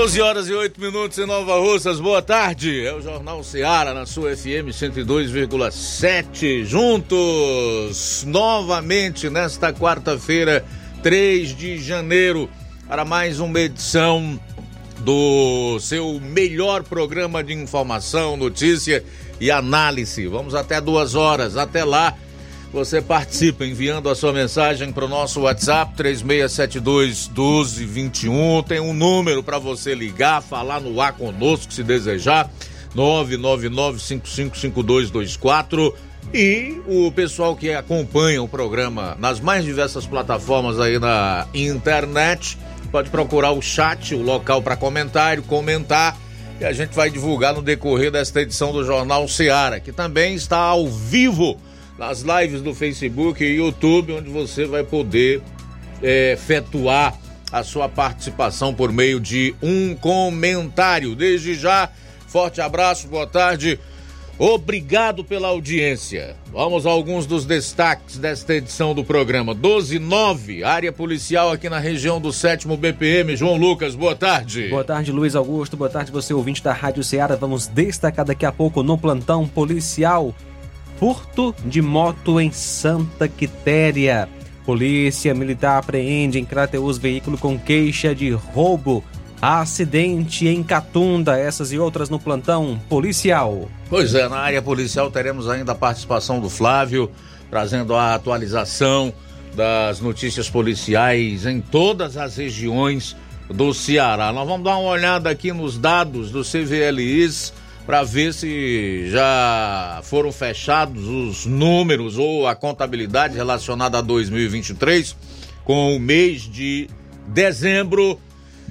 12 horas e 8 minutos em Nova Russas, boa tarde. É o Jornal Seara na sua FM 102,7. Juntos, novamente nesta quarta-feira, 3 de janeiro, para mais uma edição do seu melhor programa de informação, notícia e análise. Vamos até duas horas. Até lá. Você participa enviando a sua mensagem para o nosso WhatsApp 3672 1221. Tem um número para você ligar, falar no ar conosco se desejar. 999555224 e o pessoal que acompanha o programa nas mais diversas plataformas aí na internet pode procurar o chat, o local para comentário, comentar e a gente vai divulgar no decorrer desta edição do Jornal Seara, que também está ao vivo nas lives do Facebook e YouTube, onde você vai poder é, efetuar a sua participação por meio de um comentário. Desde já, forte abraço, boa tarde. Obrigado pela audiência. Vamos a alguns dos destaques desta edição do programa. 129, área policial aqui na região do 7 BPM. João Lucas, boa tarde. Boa tarde, Luiz Augusto. Boa tarde, você ouvinte da Rádio Ceará. Vamos destacar daqui a pouco no plantão policial furto de moto em Santa Quitéria. Polícia Militar apreende em Crateus veículo com queixa de roubo. Acidente em Catunda, essas e outras no plantão policial. Pois é, na área policial teremos ainda a participação do Flávio, trazendo a atualização das notícias policiais em todas as regiões do Ceará. Nós vamos dar uma olhada aqui nos dados do CVLIs para ver se já foram fechados os números ou a contabilidade relacionada a 2023 com o mês de dezembro.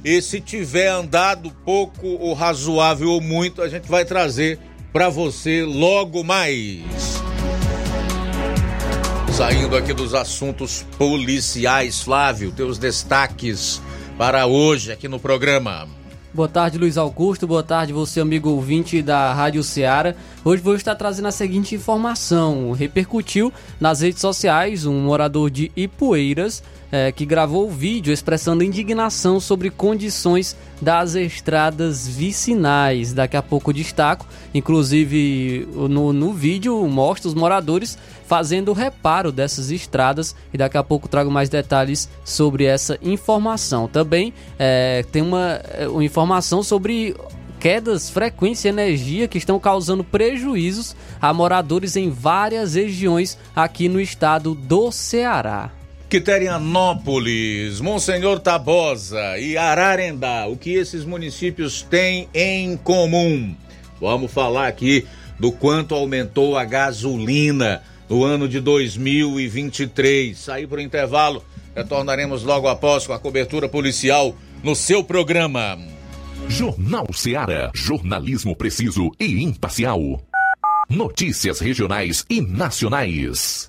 E se tiver andado pouco ou razoável ou muito, a gente vai trazer para você logo mais. Saindo aqui dos assuntos policiais, Flávio, teus destaques para hoje aqui no programa. Boa tarde, Luiz Augusto. Boa tarde, você, amigo ouvinte da Rádio Ceará. Hoje vou estar trazendo a seguinte informação. Repercutiu nas redes sociais um morador de Ipueiras é, que gravou o vídeo expressando indignação sobre condições das estradas vicinais. Daqui a pouco destaco, inclusive no, no vídeo mostra os moradores fazendo reparo dessas estradas e daqui a pouco trago mais detalhes sobre essa informação. Também é, tem uma, é, uma informação sobre quedas frequentes de energia que estão causando prejuízos a moradores em várias regiões aqui no estado do Ceará. Quiterianópolis, Monsenhor Tabosa e Ararendá, o que esses municípios têm em comum? Vamos falar aqui do quanto aumentou a gasolina no ano de 2023. Sair para o intervalo, retornaremos logo após com a cobertura policial no seu programa. Jornal Seara, jornalismo preciso e imparcial. Notícias regionais e nacionais.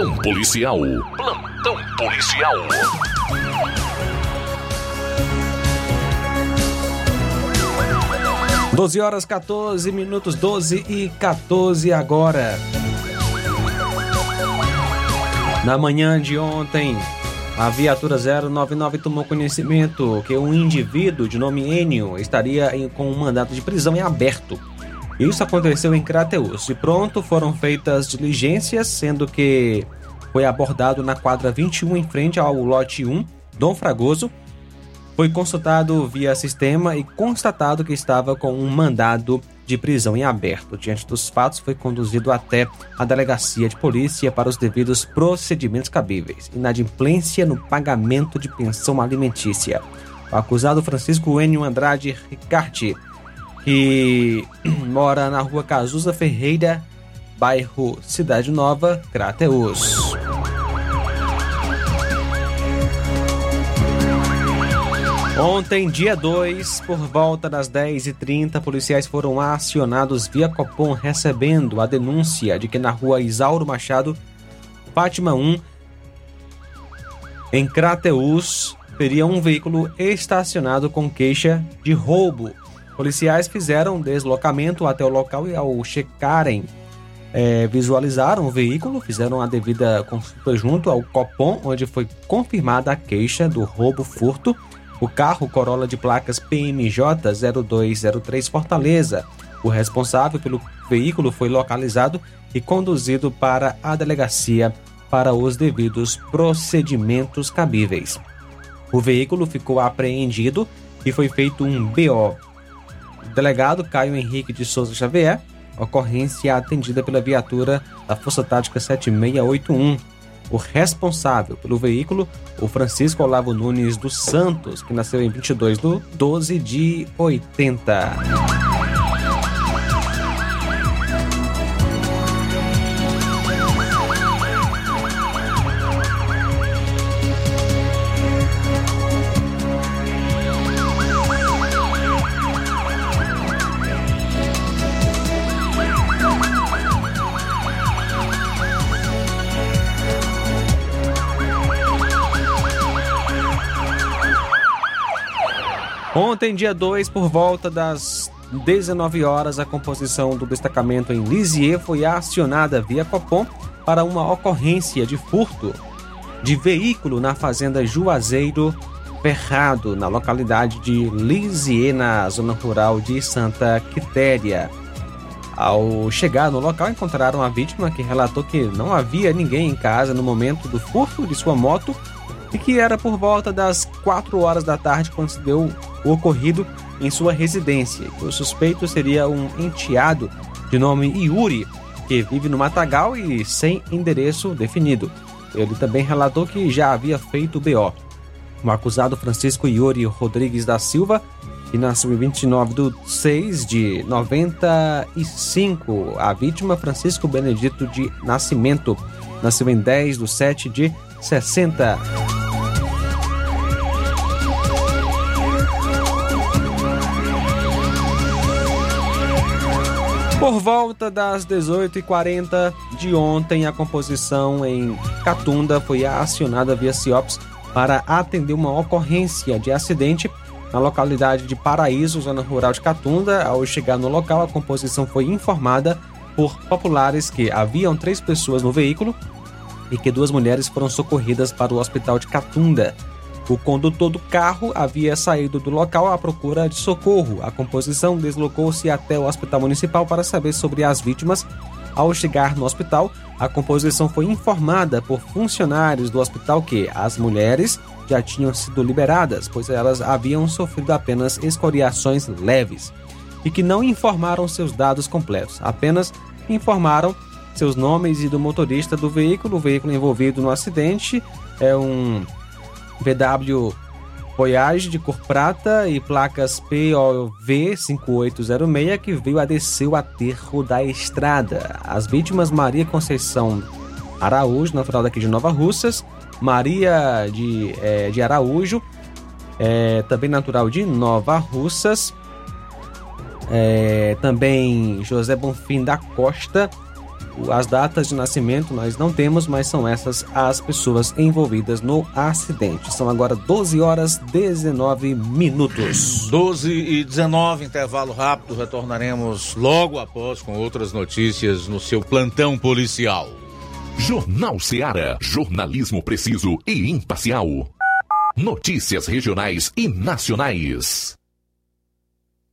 Plantão policial. Plantão policial. Doze horas 14 minutos, 12 e 14 agora. Na manhã de ontem, a viatura 099 tomou conhecimento que um indivíduo de nome Enio estaria com um mandato de prisão em aberto. Isso aconteceu em Crateus. De pronto foram feitas diligências, sendo que foi abordado na quadra 21 em frente ao lote 1, Dom Fragoso. Foi consultado via sistema e constatado que estava com um mandado de prisão em aberto. Diante dos fatos, foi conduzido até a delegacia de polícia para os devidos procedimentos cabíveis. Inadimplência no pagamento de pensão alimentícia. O acusado Francisco Enio Andrade Ricarte, que mora na rua Cazuza Ferreira, bairro Cidade Nova, Crateus. Ontem, dia 2, por volta das 10h30, policiais foram acionados via Copom recebendo a denúncia de que na rua Isauro Machado, Fátima 1, em Crateus, teria um veículo estacionado com queixa de roubo. Policiais fizeram deslocamento até o local e, ao checarem, eh, visualizaram o veículo, fizeram a devida consulta junto ao Copom, onde foi confirmada a queixa do roubo furto. O carro Corolla de placas PMJ 0203 Fortaleza. O responsável pelo veículo foi localizado e conduzido para a delegacia para os devidos procedimentos cabíveis. O veículo ficou apreendido e foi feito um BO. O delegado Caio Henrique de Souza Xavier, ocorrência atendida pela viatura da Força Tática 7681. O responsável pelo veículo, o Francisco Olavo Nunes dos Santos, que nasceu em 22 de 12 de 80. Ontem, dia 2, por volta das 19 horas, a composição do destacamento em Lisieux foi acionada via Copom para uma ocorrência de furto de veículo na fazenda Juazeiro Ferrado, na localidade de Lisieux, na zona rural de Santa Quitéria. Ao chegar no local, encontraram a vítima que relatou que não havia ninguém em casa no momento do furto de sua moto e que era por volta das 4 horas da tarde quando se deu o ocorrido em sua residência. O suspeito seria um enteado de nome Yuri, que vive no Matagal e sem endereço definido. Ele também relatou que já havia feito o BO. O acusado Francisco Yuri Rodrigues da Silva, que nasceu em 29 de 6 de 95. A vítima, Francisco Benedito de Nascimento, nasceu em 10 de 7 de 60. Por volta das 18h40 de ontem, a composição em Catunda foi acionada via CIOPS para atender uma ocorrência de acidente na localidade de Paraíso, zona rural de Catunda. Ao chegar no local, a composição foi informada por populares que haviam três pessoas no veículo e que duas mulheres foram socorridas para o hospital de Catunda. O condutor do carro havia saído do local à procura de socorro. A composição deslocou-se até o hospital municipal para saber sobre as vítimas. Ao chegar no hospital, a composição foi informada por funcionários do hospital que as mulheres já tinham sido liberadas, pois elas haviam sofrido apenas escoriações leves e que não informaram seus dados completos, apenas informaram seus nomes e do motorista do veículo. O veículo envolvido no acidente é um VW Voyage de cor prata e placas POV 5806 que veio a descer o aterro da estrada. As vítimas Maria Conceição Araújo, natural daqui de Nova Russas, Maria de, é, de Araújo, é, também natural de Nova Russas, é, também José Bonfim da Costa, as datas de nascimento nós não temos, mas são essas as pessoas envolvidas no acidente. São agora 12 horas 19 minutos. 12 e 19, intervalo rápido. Retornaremos logo após com outras notícias no seu plantão policial. Jornal Seara. Jornalismo preciso e imparcial. Notícias regionais e nacionais.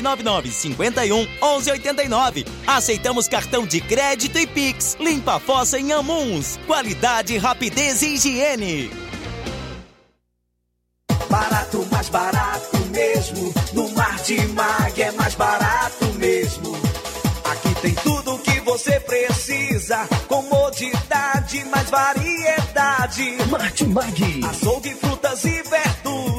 999 51 1189. Aceitamos cartão de crédito e Pix. Limpa a fossa em Amuns. Qualidade, rapidez e higiene. Barato, mais barato mesmo. No Martimag é mais barato mesmo. Aqui tem tudo o que você precisa. Comodidade, mais variedade. Martimag. Açougue, frutas e verduras.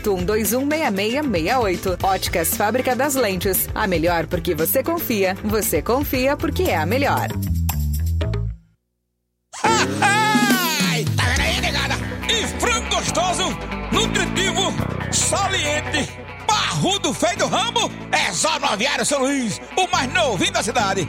981216668. Óticas Fábrica das Lentes. A melhor porque você confia. Você confia porque é a melhor. Tá e frango gostoso, nutritivo, saliente, barrudo feio do ramo, é só no Aviário São Luís, o mais novinho da cidade.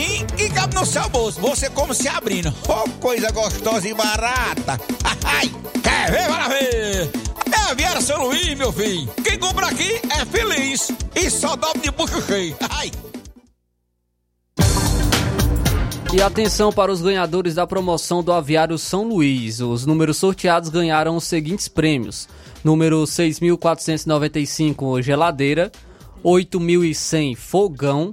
precinho e cabe no seu bolso. Você como se abrindo. Oh, coisa gostosa e barata. Ai, quer ver? Bora ver. É Aviário São Luís, meu filho. Quem compra aqui é feliz. E só dobra de bucho cheio. Ai. E atenção para os ganhadores da promoção do Aviário São Luís. Os números sorteados ganharam os seguintes prêmios: número 6.495 geladeira, 8.100 fogão,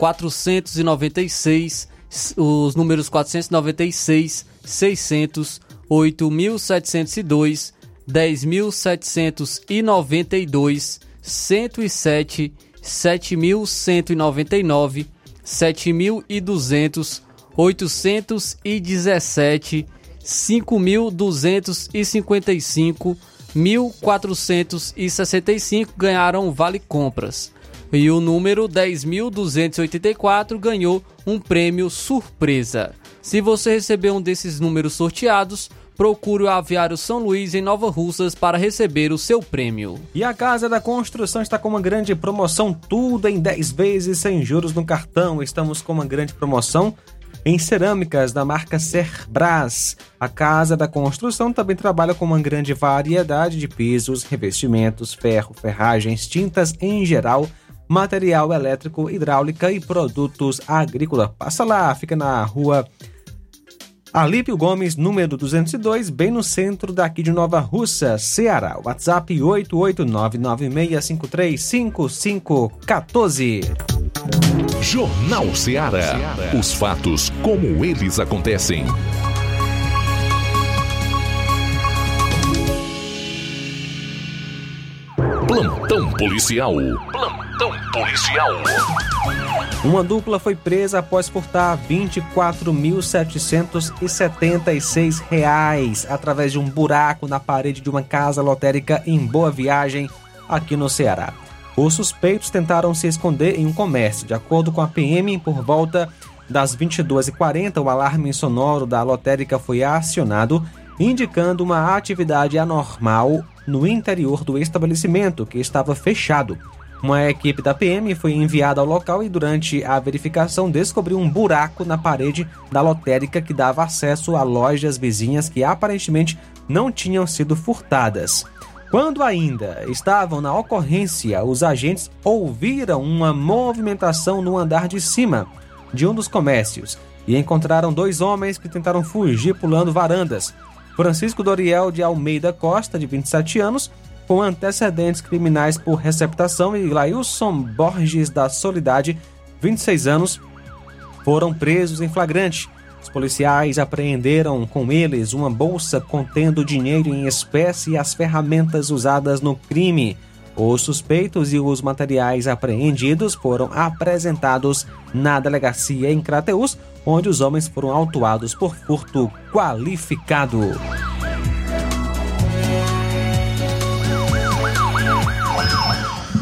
496 os números 496, 600, 8.702, 10.792, 107, 7.199, 7.200, 817, 5.255, 1.465 ganharam vale compras. E o número 10.284 ganhou um prêmio surpresa. Se você recebeu um desses números sorteados, procure o Aviário São Luís em Nova Russas para receber o seu prêmio. E a Casa da Construção está com uma grande promoção, tudo em 10 vezes sem juros no cartão. Estamos com uma grande promoção em cerâmicas da marca Cerbras. A Casa da Construção também trabalha com uma grande variedade de pisos, revestimentos, ferro, ferragens, tintas em geral, material elétrico, hidráulica e produtos agrícolas. Passa lá, fica na rua Alípio Gomes, número 202, bem no centro daqui de Nova Russa, Ceará. WhatsApp 88996535514. Jornal Ceará. Os fatos como eles acontecem. Plantão policial. Plantão policial. Uma dupla foi presa após furtar 24.776 reais através de um buraco na parede de uma casa lotérica em Boa Viagem, aqui no Ceará. Os suspeitos tentaram se esconder em um comércio. De acordo com a PM, por volta das 22h40, o alarme sonoro da lotérica foi acionado, indicando uma atividade anormal no interior do estabelecimento, que estava fechado. Uma equipe da PM foi enviada ao local e, durante a verificação, descobriu um buraco na parede da lotérica que dava acesso a lojas vizinhas que aparentemente não tinham sido furtadas. Quando ainda estavam na ocorrência, os agentes ouviram uma movimentação no andar de cima de um dos comércios e encontraram dois homens que tentaram fugir pulando varandas. Francisco Doriel de Almeida Costa, de 27 anos, com antecedentes criminais por receptação, e Lailson Borges da Solidade, 26 anos, foram presos em flagrante. Os policiais apreenderam com eles uma bolsa contendo dinheiro em espécie e as ferramentas usadas no crime. Os suspeitos e os materiais apreendidos foram apresentados na delegacia em Crateus, onde os homens foram autuados por furto qualificado.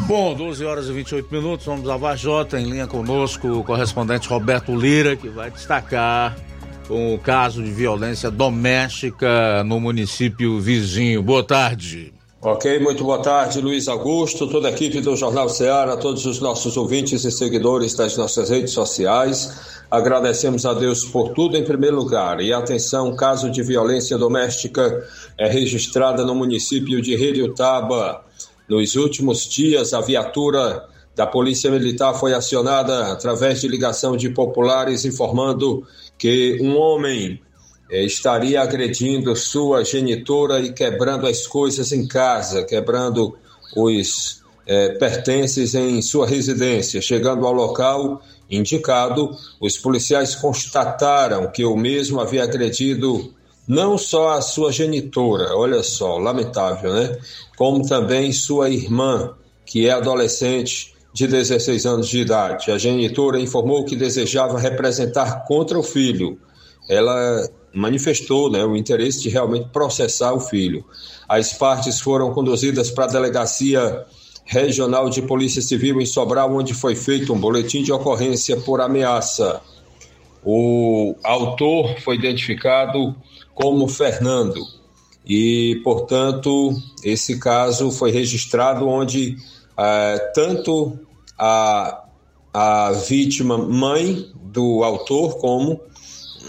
Bom, 12 horas e 28 minutos, vamos à Vajota, em linha conosco o correspondente Roberto Lira, que vai destacar o caso de violência doméstica no município vizinho. Boa tarde. Ok, muito boa tarde, Luiz Augusto, toda a equipe do Jornal Ceará, todos os nossos ouvintes e seguidores das nossas redes sociais. Agradecemos a Deus por tudo em primeiro lugar. E atenção, caso de violência doméstica é registrada no município de Reriutaba. Nos últimos dias, a viatura da Polícia Militar foi acionada através de ligação de populares informando que um homem eh, estaria agredindo sua genitora e quebrando as coisas em casa, quebrando os eh, pertences em sua residência. Chegando ao local indicado, os policiais constataram que o mesmo havia agredido não só a sua genitora, olha só, lamentável, né? Como também sua irmã, que é adolescente de 16 anos de idade. A genitora informou que desejava representar contra o filho. Ela manifestou né, o interesse de realmente processar o filho. As partes foram conduzidas para a delegacia regional de Polícia Civil em Sobral, onde foi feito um boletim de ocorrência por ameaça. O autor foi identificado como Fernando e, portanto, esse caso foi registrado onde eh, tanto a, a vítima mãe do autor como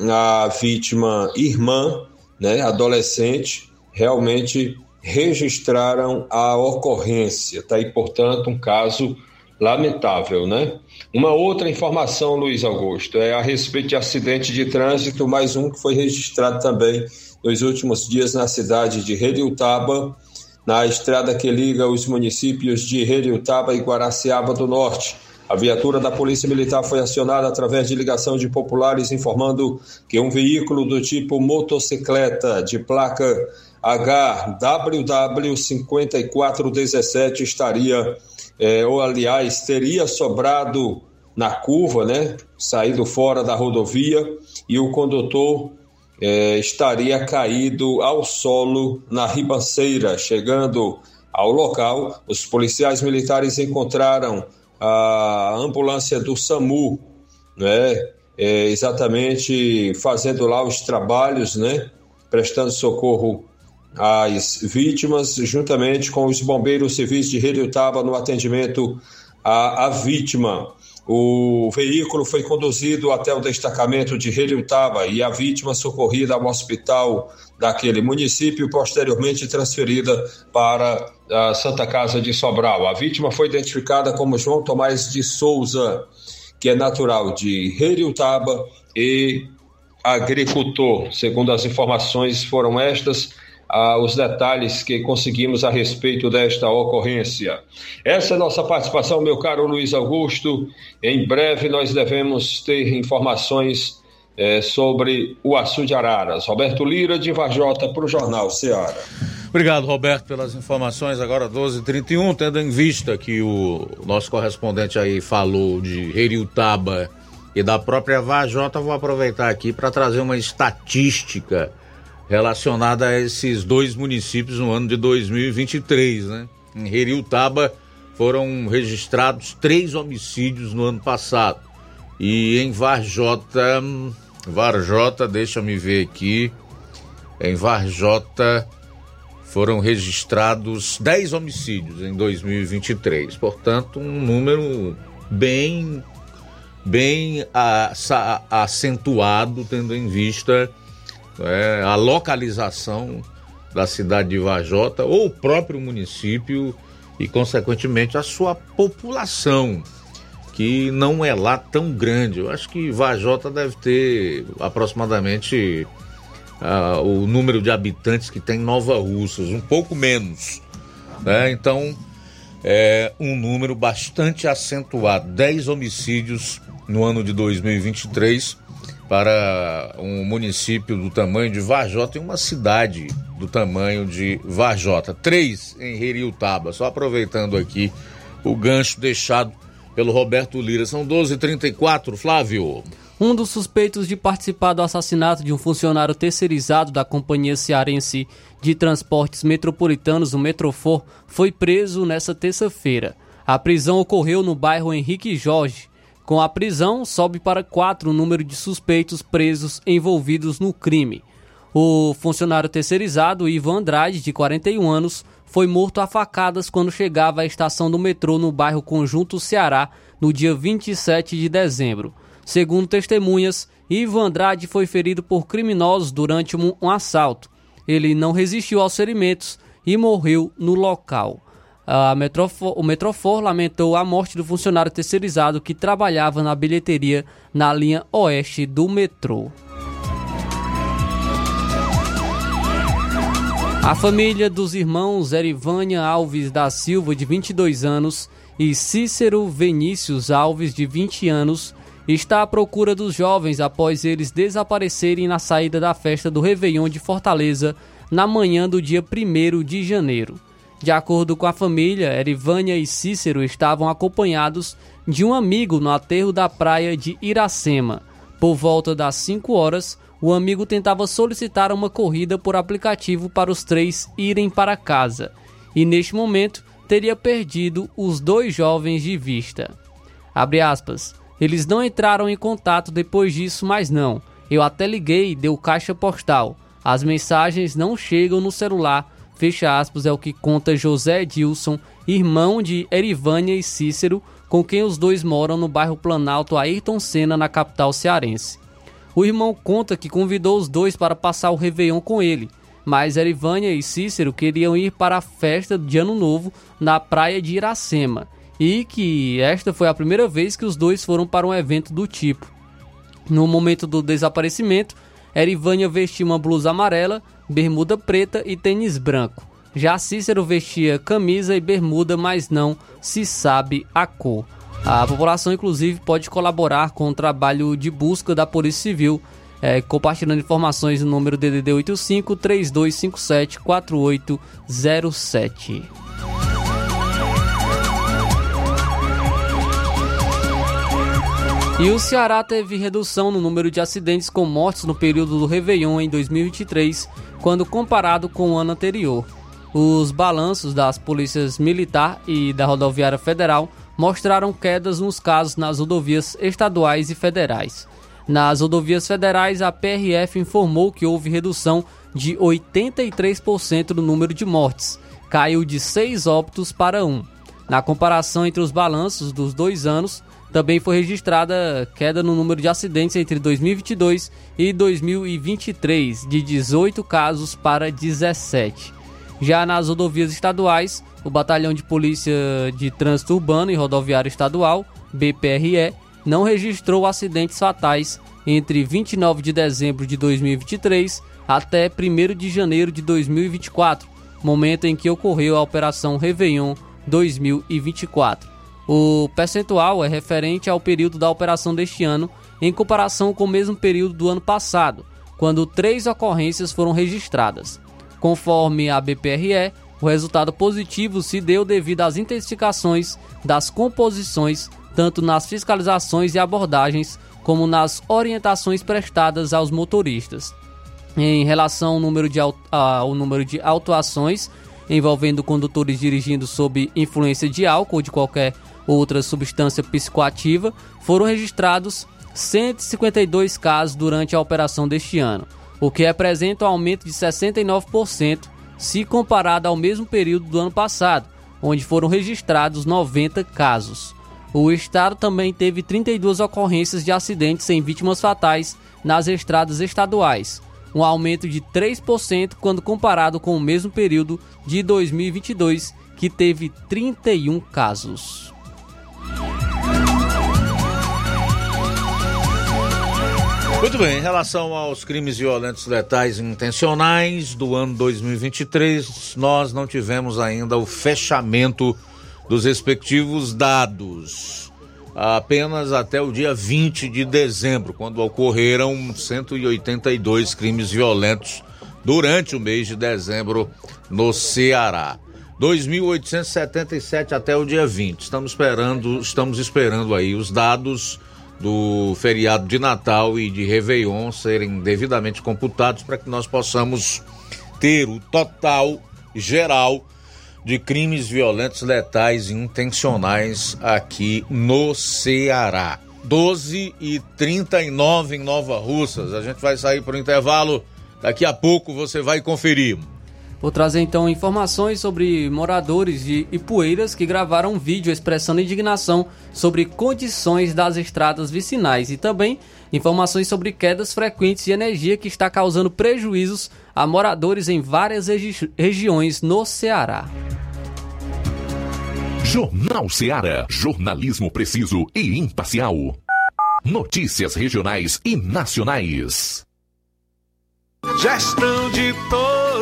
a vítima irmã, né, adolescente, realmente registraram a ocorrência. Está aí, portanto, um caso lamentável, né? Uma outra informação, Luiz Augusto, é a respeito de acidente de trânsito, mais um que foi registrado também nos últimos dias na cidade de Redutaba, na estrada que liga os municípios de Redutaba e Guaraciaba do Norte. A viatura da Polícia Militar foi acionada através de ligação de populares informando que um veículo do tipo motocicleta de placa HWW5417 estaria, é, ou aliás, teria sobrado na curva, né? Saído fora da rodovia e o condutor é, estaria caído ao solo na ribanceira. Chegando ao local, os policiais militares encontraram a ambulância do SAMU, né? É, exatamente fazendo lá os trabalhos, né? Prestando socorro às vítimas, juntamente com os bombeiros civis de Redutaba no atendimento à, à vítima. O veículo foi conduzido até o destacamento de Relutaba e a vítima socorrida ao hospital daquele município, posteriormente transferida para a Santa Casa de Sobral. A vítima foi identificada como João Tomás de Souza, que é natural de Relutaba e agricultor. Segundo as informações, foram estas os detalhes que conseguimos a respeito desta ocorrência. Essa é nossa participação, meu caro Luiz Augusto. Em breve nós devemos ter informações eh, sobre o Açu de Araras. Roberto Lira, de Vajota, para o Jornal Ceará. Obrigado, Roberto, pelas informações. Agora 12h31, tendo em vista que o nosso correspondente aí falou de Heriutaba e da própria Vajota, vou aproveitar aqui para trazer uma estatística relacionada a esses dois municípios no ano de 2023, né? Em Heriutaba foram registrados três homicídios no ano passado. E em Varjota, Varjota, deixa-me ver aqui, em Varjota foram registrados 10 homicídios em 2023. Portanto, um número bem bem acentuado tendo em vista é, a localização da cidade de Vajota ou o próprio município e, consequentemente, a sua população, que não é lá tão grande. Eu acho que Vajota deve ter aproximadamente uh, o número de habitantes que tem Nova Russas, um pouco menos. Né? Então, é um número bastante acentuado: 10 homicídios no ano de 2023 para um município do tamanho de Varjota e uma cidade do tamanho de Varjota. Três em Reriutaba. Só aproveitando aqui o gancho deixado pelo Roberto Lira. São 12h34, Flávio. Um dos suspeitos de participar do assassinato de um funcionário terceirizado da Companhia Cearense de Transportes Metropolitanos, o Metrofor, foi preso nesta terça-feira. A prisão ocorreu no bairro Henrique Jorge, com a prisão, sobe para quatro o número de suspeitos presos envolvidos no crime. O funcionário terceirizado, Ivan Andrade, de 41 anos, foi morto a facadas quando chegava à estação do metrô no bairro Conjunto Ceará, no dia 27 de dezembro. Segundo testemunhas, Ivan Andrade foi ferido por criminosos durante um, assalto. Ele não resistiu aos ferimentos e morreu no local. Metrofor, o Metrofor lamentou a morte do funcionário terceirizado que trabalhava na bilheteria na linha oeste do metrô. A família dos irmãos Erivânia Alves da Silva, de 22 anos, e Cícero Vinícius Alves, de 20 anos, está à procura dos jovens após eles desaparecerem na saída da festa do Réveillon de Fortaleza na manhã do dia 1 de janeiro. De acordo com a família, Erivânia e Cícero estavam acompanhados de um amigo no aterro da praia de Iracema. Por volta das 5 horas, o amigo tentava solicitar uma corrida por aplicativo para os três irem para casa, e neste momento teria perdido os dois jovens de vista. Aspas. Eles não entraram em contato depois disso, mas não. Eu até liguei e deu caixa postal. As mensagens não chegam no celular. Fecha aspas, é o que conta José Dilson, irmão de Erivânia e Cícero, com quem os dois moram no bairro Planalto Ayrton Senna, na capital cearense. O irmão conta que convidou os dois para passar o Réveillon com ele, mas Erivânia e Cícero queriam ir para a festa de Ano Novo na praia de Iracema e que esta foi a primeira vez que os dois foram para um evento do tipo. No momento do desaparecimento, Erivânia vestia uma blusa amarela, bermuda preta e tênis branco. Já Cícero vestia camisa e bermuda, mas não se sabe a cor. A população, inclusive, pode colaborar com o trabalho de busca da Polícia Civil, é, compartilhando informações no número DDD 85 3257 4807. E o Ceará teve redução no número de acidentes com mortes no período do Réveillon em 2023, quando comparado com o ano anterior. Os balanços das polícias militar e da rodoviária federal mostraram quedas nos casos nas rodovias estaduais e federais. Nas rodovias federais, a PRF informou que houve redução de 83% no número de mortes, caiu de 6 óbitos para 1. Na comparação entre os balanços dos dois anos, também foi registrada queda no número de acidentes entre 2022 e 2023, de 18 casos para 17. Já nas rodovias estaduais, o Batalhão de Polícia de Trânsito Urbano e Rodoviário Estadual, BPRE, não registrou acidentes fatais entre 29 de dezembro de 2023 até 1 de janeiro de 2024, momento em que ocorreu a Operação Réveillon 2024. O percentual é referente ao período da operação deste ano, em comparação com o mesmo período do ano passado, quando três ocorrências foram registradas. Conforme a BPRE, o resultado positivo se deu devido às intensificações das composições, tanto nas fiscalizações e abordagens, como nas orientações prestadas aos motoristas. Em relação ao número de, ao número de autuações envolvendo condutores dirigindo sob influência de álcool ou de qualquer outra substância psicoativa, foram registrados 152 casos durante a operação deste ano, o que representa um aumento de 69% se comparado ao mesmo período do ano passado, onde foram registrados 90 casos. O estado também teve 32 ocorrências de acidentes sem vítimas fatais nas estradas estaduais, um aumento de 3% quando comparado com o mesmo período de 2022, que teve 31 casos. Muito bem, em relação aos crimes violentos letais intencionais do ano 2023, nós não tivemos ainda o fechamento dos respectivos dados. Apenas até o dia 20 de dezembro, quando ocorreram 182 crimes violentos durante o mês de dezembro no Ceará. 2.877 até o dia 20. Estamos esperando, estamos esperando aí os dados do feriado de Natal e de Réveillon serem devidamente computados para que nós possamos ter o total geral de crimes violentos, letais e intencionais aqui no Ceará. 12 e 39 em Nova Russas. A gente vai sair para o intervalo. Daqui a pouco você vai conferir. Vou trazer então informações sobre moradores de Ipueiras que gravaram um vídeo expressando indignação sobre condições das estradas vicinais e também informações sobre quedas frequentes de energia que está causando prejuízos a moradores em várias regi regiões no Ceará. Jornal Ceará, jornalismo preciso e imparcial. Notícias regionais e nacionais. Gestão de todos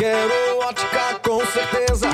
Quero Ótica com certeza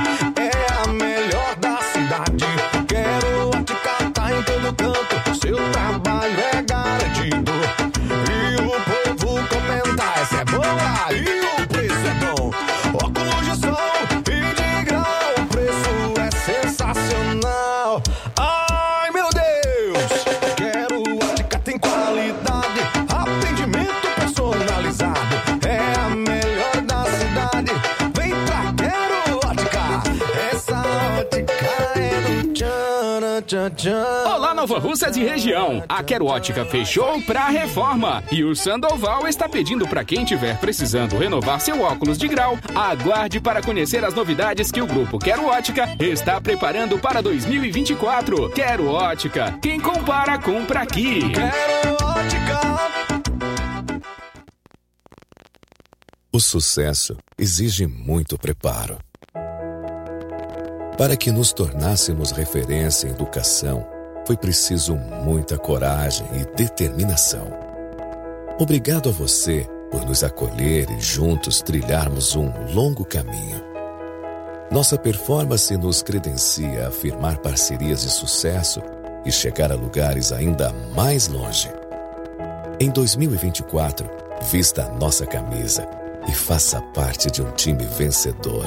Nova Russas e região. A Quero Ótica fechou pra reforma. E o Sandoval está pedindo para quem tiver precisando renovar seu óculos de grau, aguarde para conhecer as novidades que o grupo Quero Ótica está preparando para 2024. Quero Ótica. Quem compara, compra aqui. O sucesso exige muito preparo. Para que nos tornássemos referência em educação, foi preciso muita coragem e determinação. Obrigado a você por nos acolher e juntos trilharmos um longo caminho. Nossa performance nos credencia a firmar parcerias de sucesso e chegar a lugares ainda mais longe. Em 2024, vista a nossa camisa e faça parte de um time vencedor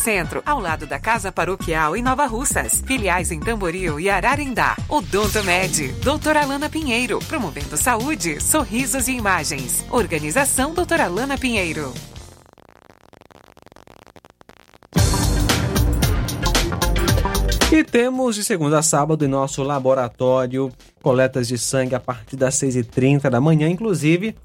Centro, ao lado da Casa Paroquial em Nova Russas. Filiais em Tamboril e Ararindá. Odonto Med, doutora Alana Pinheiro, promovendo saúde, sorrisos e imagens. Organização doutora Alana Pinheiro. E temos de segunda a sábado em nosso laboratório coletas de sangue a partir das 6h30 da manhã, inclusive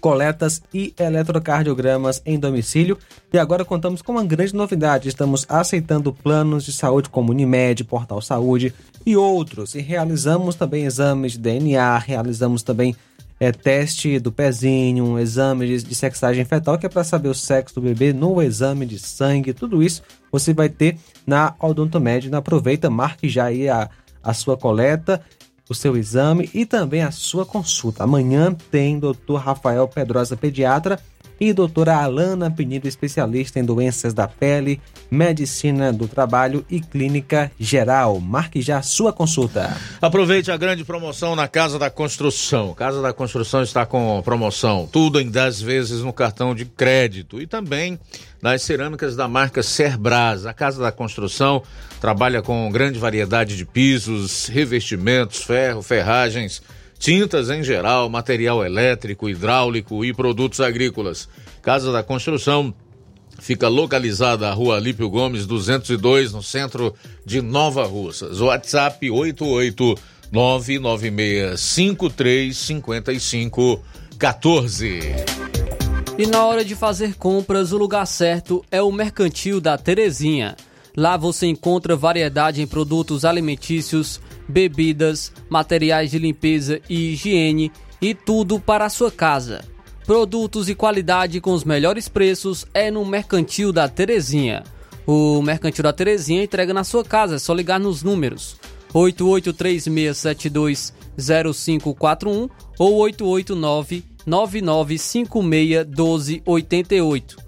coletas e eletrocardiogramas em domicílio. E agora contamos com uma grande novidade: estamos aceitando planos de saúde como Unimed, Portal Saúde e outros. E realizamos também exames de DNA, realizamos também é, teste do pezinho, um exame de, de sexagem fetal, que é para saber o sexo do bebê no exame de sangue, tudo isso você vai ter na Odontomed. Aproveita, marque já aí a, a sua coleta o seu exame e também a sua consulta. Amanhã tem Dr. Rafael Pedrosa, pediatra, e doutora Alana Penido, especialista em doenças da pele, medicina do trabalho e clínica geral. Marque já sua consulta. Aproveite a grande promoção na Casa da Construção. Casa da Construção está com promoção, tudo em 10 vezes no cartão de crédito e também nas cerâmicas da marca Cerbras. A Casa da Construção trabalha com grande variedade de pisos, revestimentos, ferro, ferragens tintas em geral, material elétrico, hidráulico e produtos agrícolas. Casa da Construção fica localizada à Rua Alípio Gomes 202, no centro de Nova Russas. WhatsApp 88 996535514. E na hora de fazer compras, o lugar certo é o Mercantil da Terezinha. Lá você encontra variedade em produtos alimentícios, bebidas, materiais de limpeza e higiene e tudo para a sua casa. Produtos e qualidade com os melhores preços é no Mercantil da Terezinha. O Mercantil da Terezinha entrega na sua casa, é só ligar nos números 8836720541 ou 889 99561288.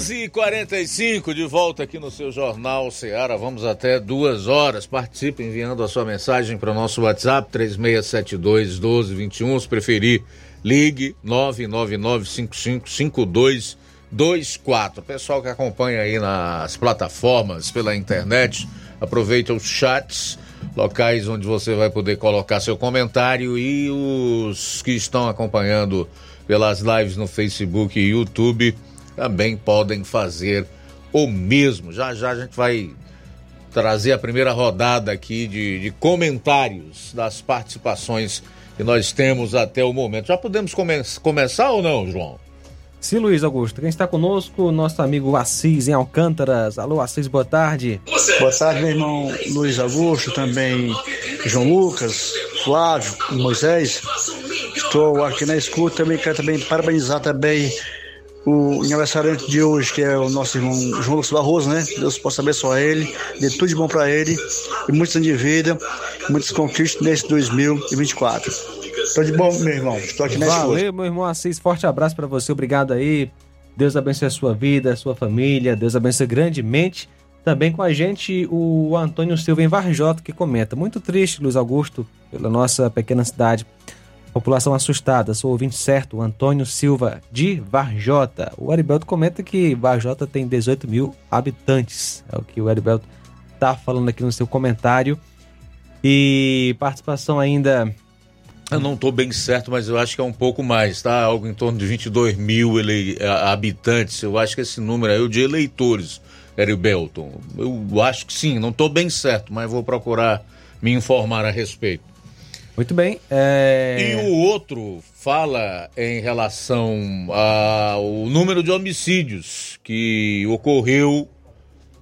Doze e quarenta e cinco de volta aqui no seu Jornal Ceará. Vamos até duas horas. Participe enviando a sua mensagem para o nosso WhatsApp 3672 1221. Se preferir, ligue 999555224. Pessoal que acompanha aí nas plataformas pela internet, aproveita os chats, locais onde você vai poder colocar seu comentário e os que estão acompanhando pelas lives no Facebook e YouTube também podem fazer o mesmo. Já já a gente vai trazer a primeira rodada aqui de, de comentários das participações que nós temos até o momento. Já podemos come começar ou não, João? Sim, Luiz Augusto. Quem está conosco, nosso amigo Assis em Alcântaras. Alô, Assis, boa tarde. Boa tarde, meu irmão Luiz Augusto, também João Lucas, Flávio, Moisés. Estou aqui na escuta também, quero também parabenizar também o aniversariante de hoje, que é o nosso irmão João Lucas Barroso, né? Deus possa abençoar ele, dê tudo de bom para ele, e muitos anos de vida, muitos conquistas nesse 2024. Estou de bom, meu irmão. Estou aqui na Valeu, escuta. meu irmão Assis. Forte abraço para você. Obrigado aí. Deus abençoe a sua vida, a sua família. Deus abençoe grandemente. Também com a gente o Antônio Silva em Varjota, que comenta. Muito triste, Luiz Augusto, pela nossa pequena cidade. População assustada, sou ouvinte certo, Antônio Silva de Varjota. O Ariberto comenta que Varjota tem 18 mil habitantes. É o que o Ariberto tá falando aqui no seu comentário. E participação ainda. Eu não estou bem certo, mas eu acho que é um pouco mais, tá? Algo em torno de 22 mil ele, a- habitantes. Eu acho que esse número aí é o de eleitores, Heriberton. Eu acho que sim, não estou bem certo, mas vou procurar me informar a respeito. Muito bem. é, E o outro fala em relação ao número de homicídios que ocorreu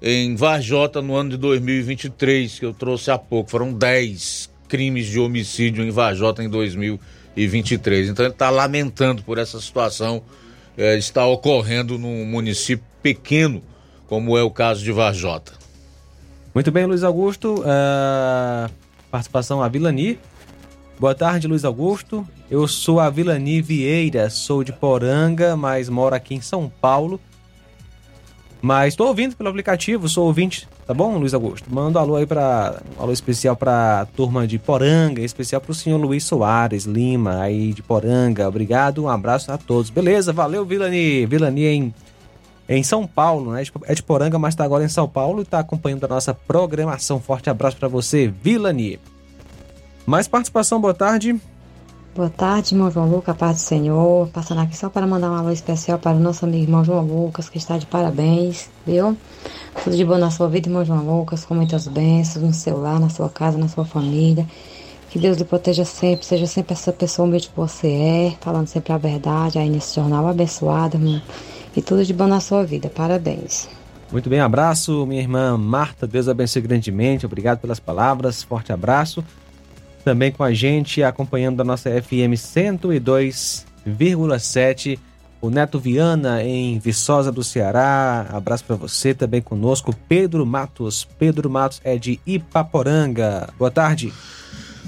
em Varjota no ano de 2023, que eu trouxe há pouco. Foram 10 crimes de homicídio em Varjota em 2023. Então ele está lamentando por essa situação está ocorrendo num município pequeno, como é o caso de Varjota. Muito bem, Luiz Augusto. ah, participação a Vilani. Boa tarde, Luiz Augusto. Eu sou a Vilani Vieira, sou de Poranga, mas moro aqui em São Paulo. Mas estou ouvindo pelo aplicativo, sou ouvinte, tá bom, Luiz Augusto? Manda um alô aí para um alô especial para a turma de Poranga, especial para o senhor Luiz Soares Lima, aí de Poranga. Obrigado, um abraço a todos. Beleza, valeu, Vilani. Vilani em em São Paulo, né? É de Poranga, mas está agora em São Paulo e está acompanhando a nossa programação. Forte abraço para você, Vilani. Mais participação, boa tarde. Boa tarde, irmão João Lucas, paz do Senhor. Passando aqui só para mandar um alô especial para o nosso amigo irmão João Lucas, que está de parabéns, viu? Tudo de bom na sua vida, irmão João Lucas, com muitas bênçãos no seu lar, na sua casa, na sua família. Que Deus lhe proteja sempre, seja sempre essa pessoa humilde que você é, falando sempre a verdade aí nesse jornal abençoado, irmão. E tudo de bom na sua vida, parabéns. Muito bem, abraço, minha irmã Marta. Deus abençoe grandemente. Obrigado pelas palavras. Forte abraço. Também com a gente, acompanhando a nossa FM 102,7 O Neto Viana em Viçosa do Ceará. Abraço para você também conosco. Pedro Matos. Pedro Matos é de Ipaporanga. Boa tarde.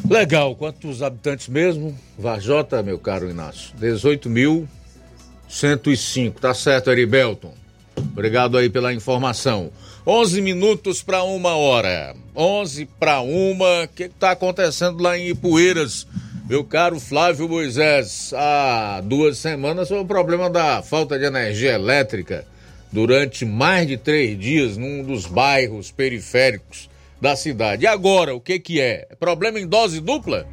Legal. Quantos habitantes mesmo? Varjota, meu caro Inácio. 18.105. Tá certo, Eribelton. Obrigado aí pela informação. 11 minutos para uma hora. 11 para uma. O que está acontecendo lá em Ipueiras? Meu caro Flávio Moisés, há duas semanas foi o problema da falta de energia elétrica durante mais de três dias num dos bairros periféricos da cidade. E agora, o que que é? Problema em dose dupla?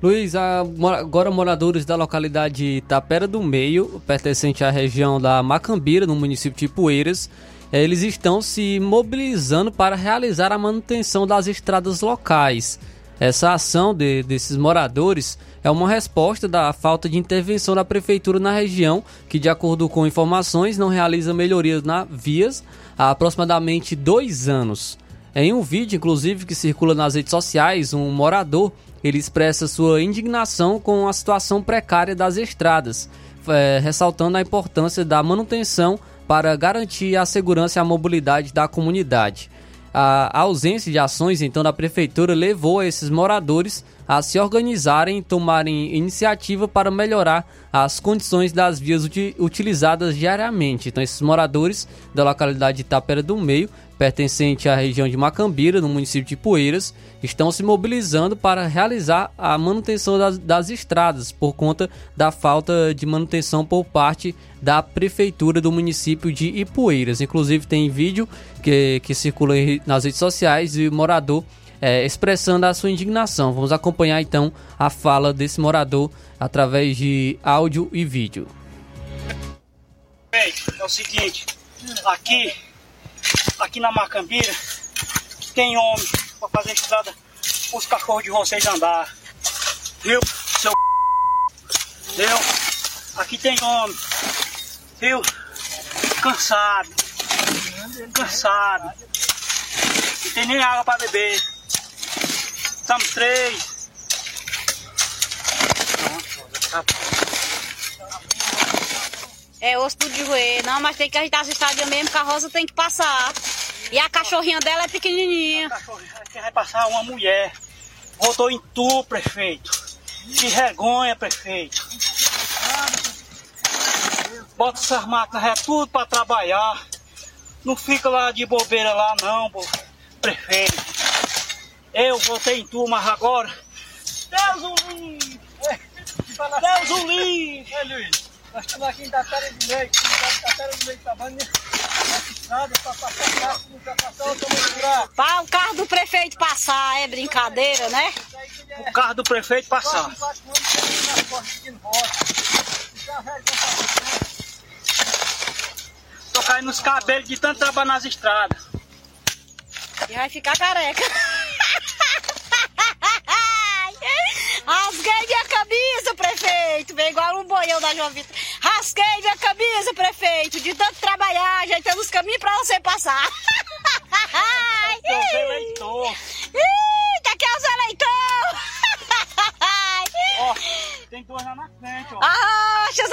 Luiz, agora moradores da localidade Tapera do Meio, pertencente à região da Macambira, no município de Poeiras, eles estão se mobilizando para realizar a manutenção das estradas locais. Essa ação de, desses moradores é uma resposta da falta de intervenção da prefeitura na região, que, de acordo com informações, não realiza melhorias na vias há aproximadamente dois anos. Em um vídeo, inclusive, que circula nas redes sociais, um morador ele expressa sua indignação com a situação precária das estradas, é, ressaltando a importância da manutenção para garantir a segurança e a mobilidade da comunidade. A ausência de ações então da prefeitura levou esses moradores a se organizarem e tomarem iniciativa para melhorar as condições das vias uti utilizadas diariamente. Então esses moradores da localidade de Tapera do Meio pertencente à região de Macambira, no município de Poeiras, estão se mobilizando para realizar a manutenção das, das, estradas por conta da falta de manutenção por parte da prefeitura do município de Ipueiras. Inclusive tem vídeo que, que circula nas redes sociais e o morador é, expressando a sua indignação. Vamos acompanhar então a fala desse morador através de áudio e vídeo. É o seguinte, aqui aqui na Macambira, tem homem para fazer estrada os cachorros de vocês andar. Viu, seu Viu? Aqui tem homem. Viu? Cansado. Cansado. Não tem nem água para beber. Estamos três. É osso tudo de roer. Não, mas tem que ajeitar as estradas mesmo, que a Rosa tem que passar. E a cachorrinha dela é pequenininha. Quem vai passar uma mulher. Voltou em tu, prefeito. Que vergonha, prefeito. Bota essas máquinas é tudo para trabalhar. Não fica lá de bobeira lá não, prefeito. Eu votei em tu, mas agora. Deus o livre! Deus o livre! É, Luiz. Nós estamos aqui em Tapera do Meio, comunidade Tapera do Meio, trabalhando nessa estrada para passar carro, não quer passar, eu tô Para o carro do prefeito passar, é brincadeira, né? O carro do prefeito passar. Tô caindo nos cabelos de tanto trabalhar nas estradas. E vai ficar careca. Rasguei minha camisa, prefeito. Vem igual um boião da João Vitor. Rasguei minha camisa, prefeito. De tanto trabalhar, ajeitando os caminhos pra você passar. Seus eleitor. Daqui é os eleitor. Ó, tem dois lá na frente, ó. Arrocha os.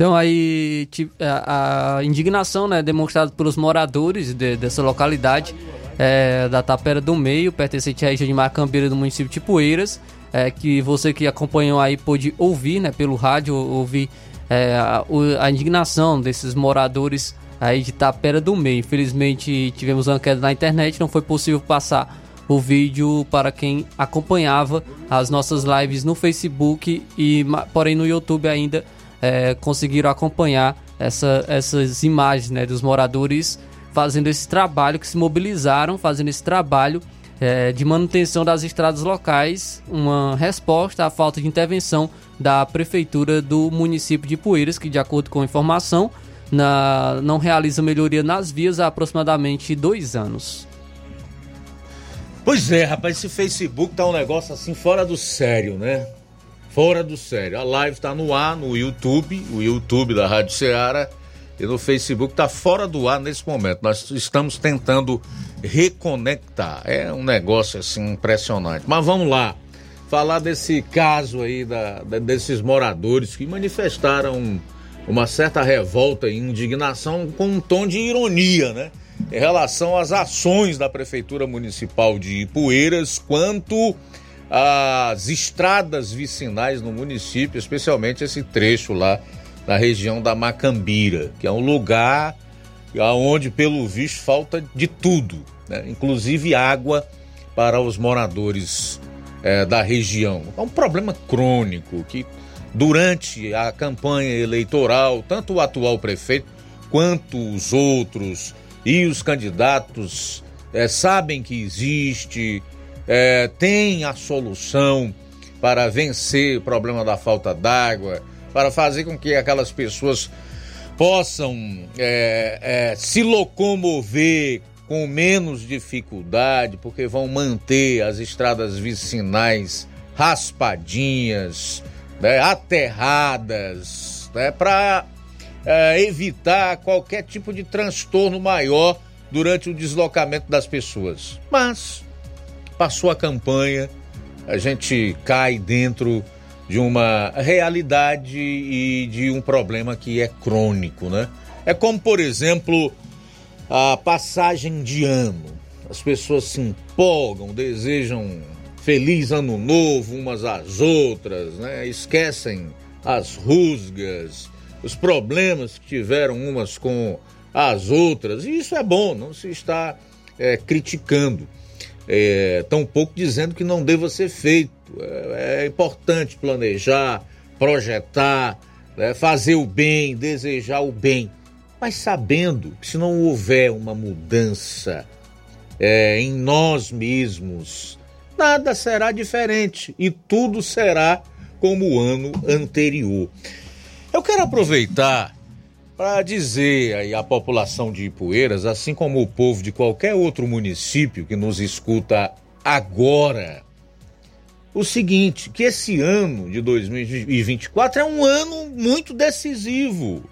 Então aí a, a indignação né, demonstrada pelos moradores de, dessa localidade é, da Tapera do Meio, pertencente à região de Macambira do município de Poeiras, é, que você que acompanhou aí pôde ouvir né, pelo rádio, ouvir é, a, a, indignação desses moradores aí de Tapera do Meio. Infelizmente tivemos uma queda na internet, não foi possível passar o vídeo para quem acompanhava as nossas lives no Facebook e porém no YouTube ainda é, conseguiram acompanhar essa, essas imagens né, dos moradores fazendo esse trabalho, que se mobilizaram fazendo esse trabalho é, de manutenção das estradas locais, uma resposta à falta de intervenção da prefeitura do município de Poeiras, que de acordo com a informação, na, não realiza melhoria nas vias há aproximadamente dois anos. Pois é, rapaz, esse Facebook tá um negócio assim fora do sério, né? Fora do sério. A live tá no ar, no YouTube, o YouTube da Rádio Ceará e no Facebook está fora do ar nesse momento. Nós estamos tentando reconectar. É um negócio assim impressionante. Mas vamos lá. falar desse caso aí da, da- desses moradores que manifestaram uma certa revolta e indignação com um tom de ironia, né? Em relação às ações da Prefeitura Municipal de Ipueiras quanto às estradas vicinais no município, especialmente esse trecho lá na região da Macambira, que é um lugar onde, pelo visto, falta de tudo, né? inclusive água para os moradores eh, da região. É um problema crônico que, durante a campanha eleitoral, tanto o atual prefeito quanto os outros e os candidatos eh, sabem que existe, eh, tem a solução para vencer o problema da falta d'água, para fazer com que aquelas pessoas possam é, é, se locomover com menos dificuldade, porque vão manter as estradas vicinais raspadinhas, né, aterradas, né, para evitar qualquer tipo de transtorno maior durante o deslocamento das pessoas. Mas passou a campanha, a gente cai dentro de uma realidade e de um problema que é crônico, né? É como, por exemplo, a passagem de ano. As pessoas se empolgam, desejam feliz ano novo umas às outras, né? Esquecem as rusgas, os problemas que tiveram umas com as outras. E isso é bom, não se está é, criticando. É, tampouco dizendo que não deva ser feito. É, é importante planejar, projetar, né, fazer o bem, desejar o bem, mas sabendo que se não houver uma mudança é, em nós mesmos, nada será diferente e tudo será como o ano anterior. Eu quero aproveitar para dizer aí à população de Ipueiras, assim como o povo de qualquer outro município que nos escuta agora, o seguinte, que esse ano de 2024 é um ano muito decisivo,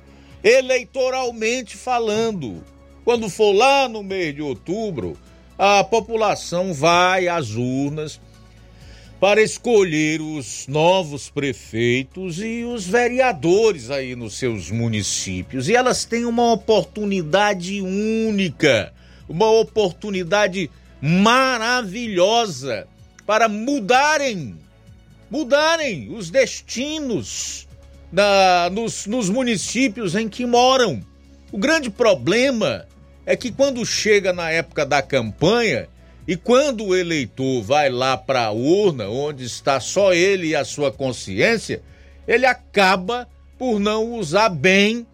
eleitoralmente falando. Quando for lá no mês de outubro, a população vai às urnas para escolher os novos prefeitos e os vereadores aí nos seus municípios. E elas têm uma oportunidade única, uma oportunidade maravilhosa para mudarem, mudarem os destinos da, nos, nos municípios em que moram. O grande problema é que quando chega na época da campanha, e quando o eleitor vai lá para a urna, onde está só ele e a sua consciência, ele acaba por não usar bem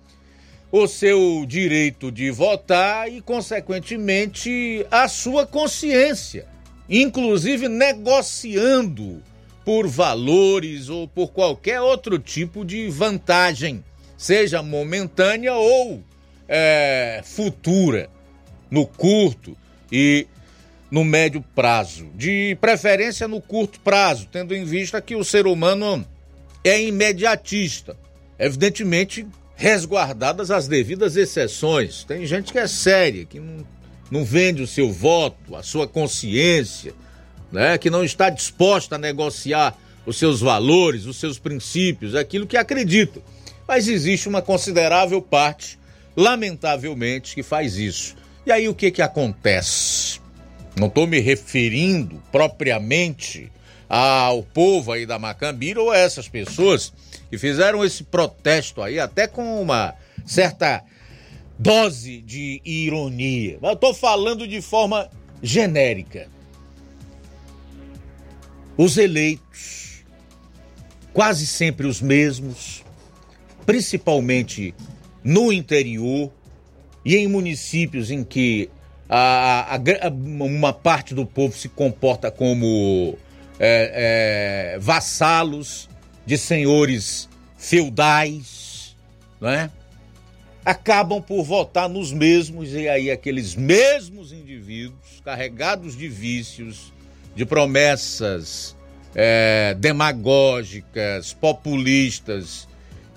o seu direito de votar e, consequentemente, a sua consciência, inclusive negociando por valores ou por qualquer outro tipo de vantagem, seja momentânea ou é, futura, no curto e no médio prazo, de preferência no curto prazo, tendo em vista que o ser humano é imediatista. Evidentemente, resguardadas as devidas exceções. Tem gente que é séria, que não, não vende o seu voto, a sua consciência, né? que não está disposta a negociar os seus valores, os seus princípios, aquilo que acredita. Mas existe uma considerável parte, lamentavelmente, que faz isso. E aí o que, que acontece? Não estou me referindo propriamente ao povo aí da Macambira ou a essas pessoas que fizeram esse protesto aí, até com uma certa dose de ironia. Mas eu estou falando de forma genérica. Os eleitos, quase sempre os mesmos, principalmente no interior e em municípios em que a, a, a, uma parte do povo se comporta como é, é, vassalos de senhores feudais, não é? acabam por votar nos mesmos e aí aqueles mesmos indivíduos carregados de vícios, de promessas é, demagógicas, populistas,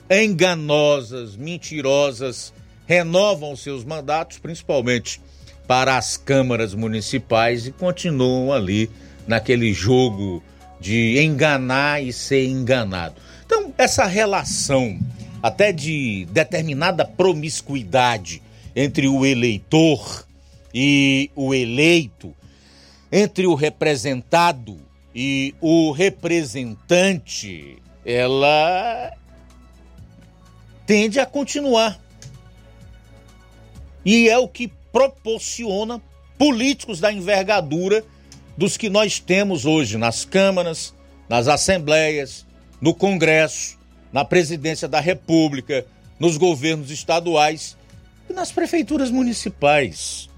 enganosas, mentirosas, renovam seus mandatos, principalmente para as câmaras municipais e continuam ali naquele jogo de enganar e ser enganado. Então, essa relação até de determinada promiscuidade entre o eleitor e o eleito, entre o representado e o representante, ela tende a continuar. E é o que proporciona políticos da envergadura dos que nós temos hoje nas câmaras, nas assembleias, no Congresso, na presidência da República, nos governos estaduais e nas prefeituras municipais.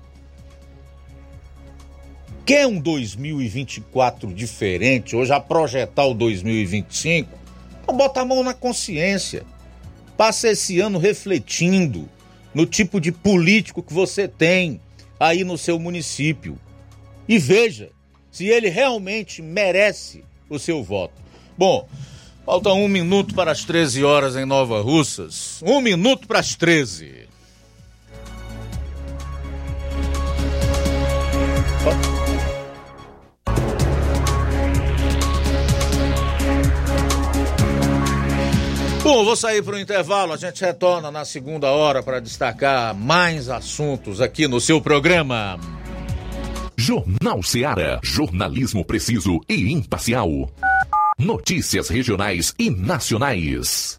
Quer um 2024 diferente, ou já projetar o 2025? Então bota a mão na consciência. Passa esse ano refletindo no tipo de político que você tem aí no seu município. E veja se ele realmente merece o seu voto. Bom, falta um minuto para as 13 horas em Nova Russas. Um minuto para as 13. Bom, vou sair para o intervalo. A gente retorna na segunda hora para destacar mais assuntos aqui no seu programa. Jornal Seara. Jornalismo preciso e imparcial. Notícias regionais e nacionais.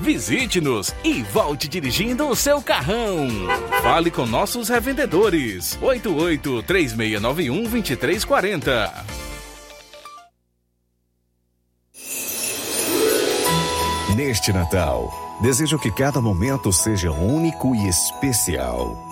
Visite-nos e volte dirigindo o seu carrão. Fale com nossos revendedores. 88 3691 2340. Neste Natal, desejo que cada momento seja único e especial.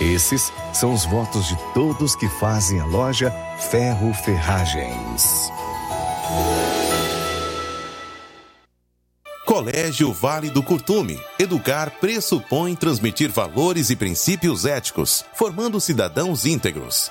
Esses são os votos de todos que fazem a loja Ferro Ferragens. Colégio Vale do Curtume. Educar pressupõe transmitir valores e princípios éticos, formando cidadãos íntegros.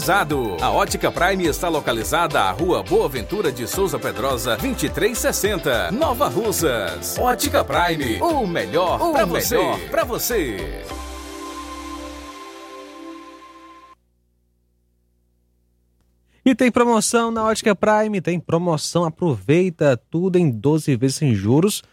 A Ótica Prime está localizada à Rua Boa Ventura de Souza Pedrosa, 2360, Nova Russas. Ótica Prime, o melhor para você. Pra você. E tem promoção na Ótica Prime, tem promoção, aproveita tudo em 12 vezes sem juros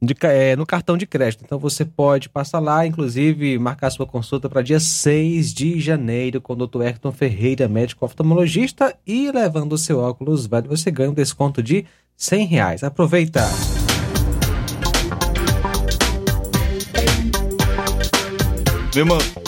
de, é, no cartão de crédito. Então você pode passar lá, inclusive marcar sua consulta para dia 6 de janeiro com o Dr. Ayrton Ferreira, médico oftalmologista, e levando o seu óculos velho, você ganha um desconto de 100 reais. Aproveita! Me manda.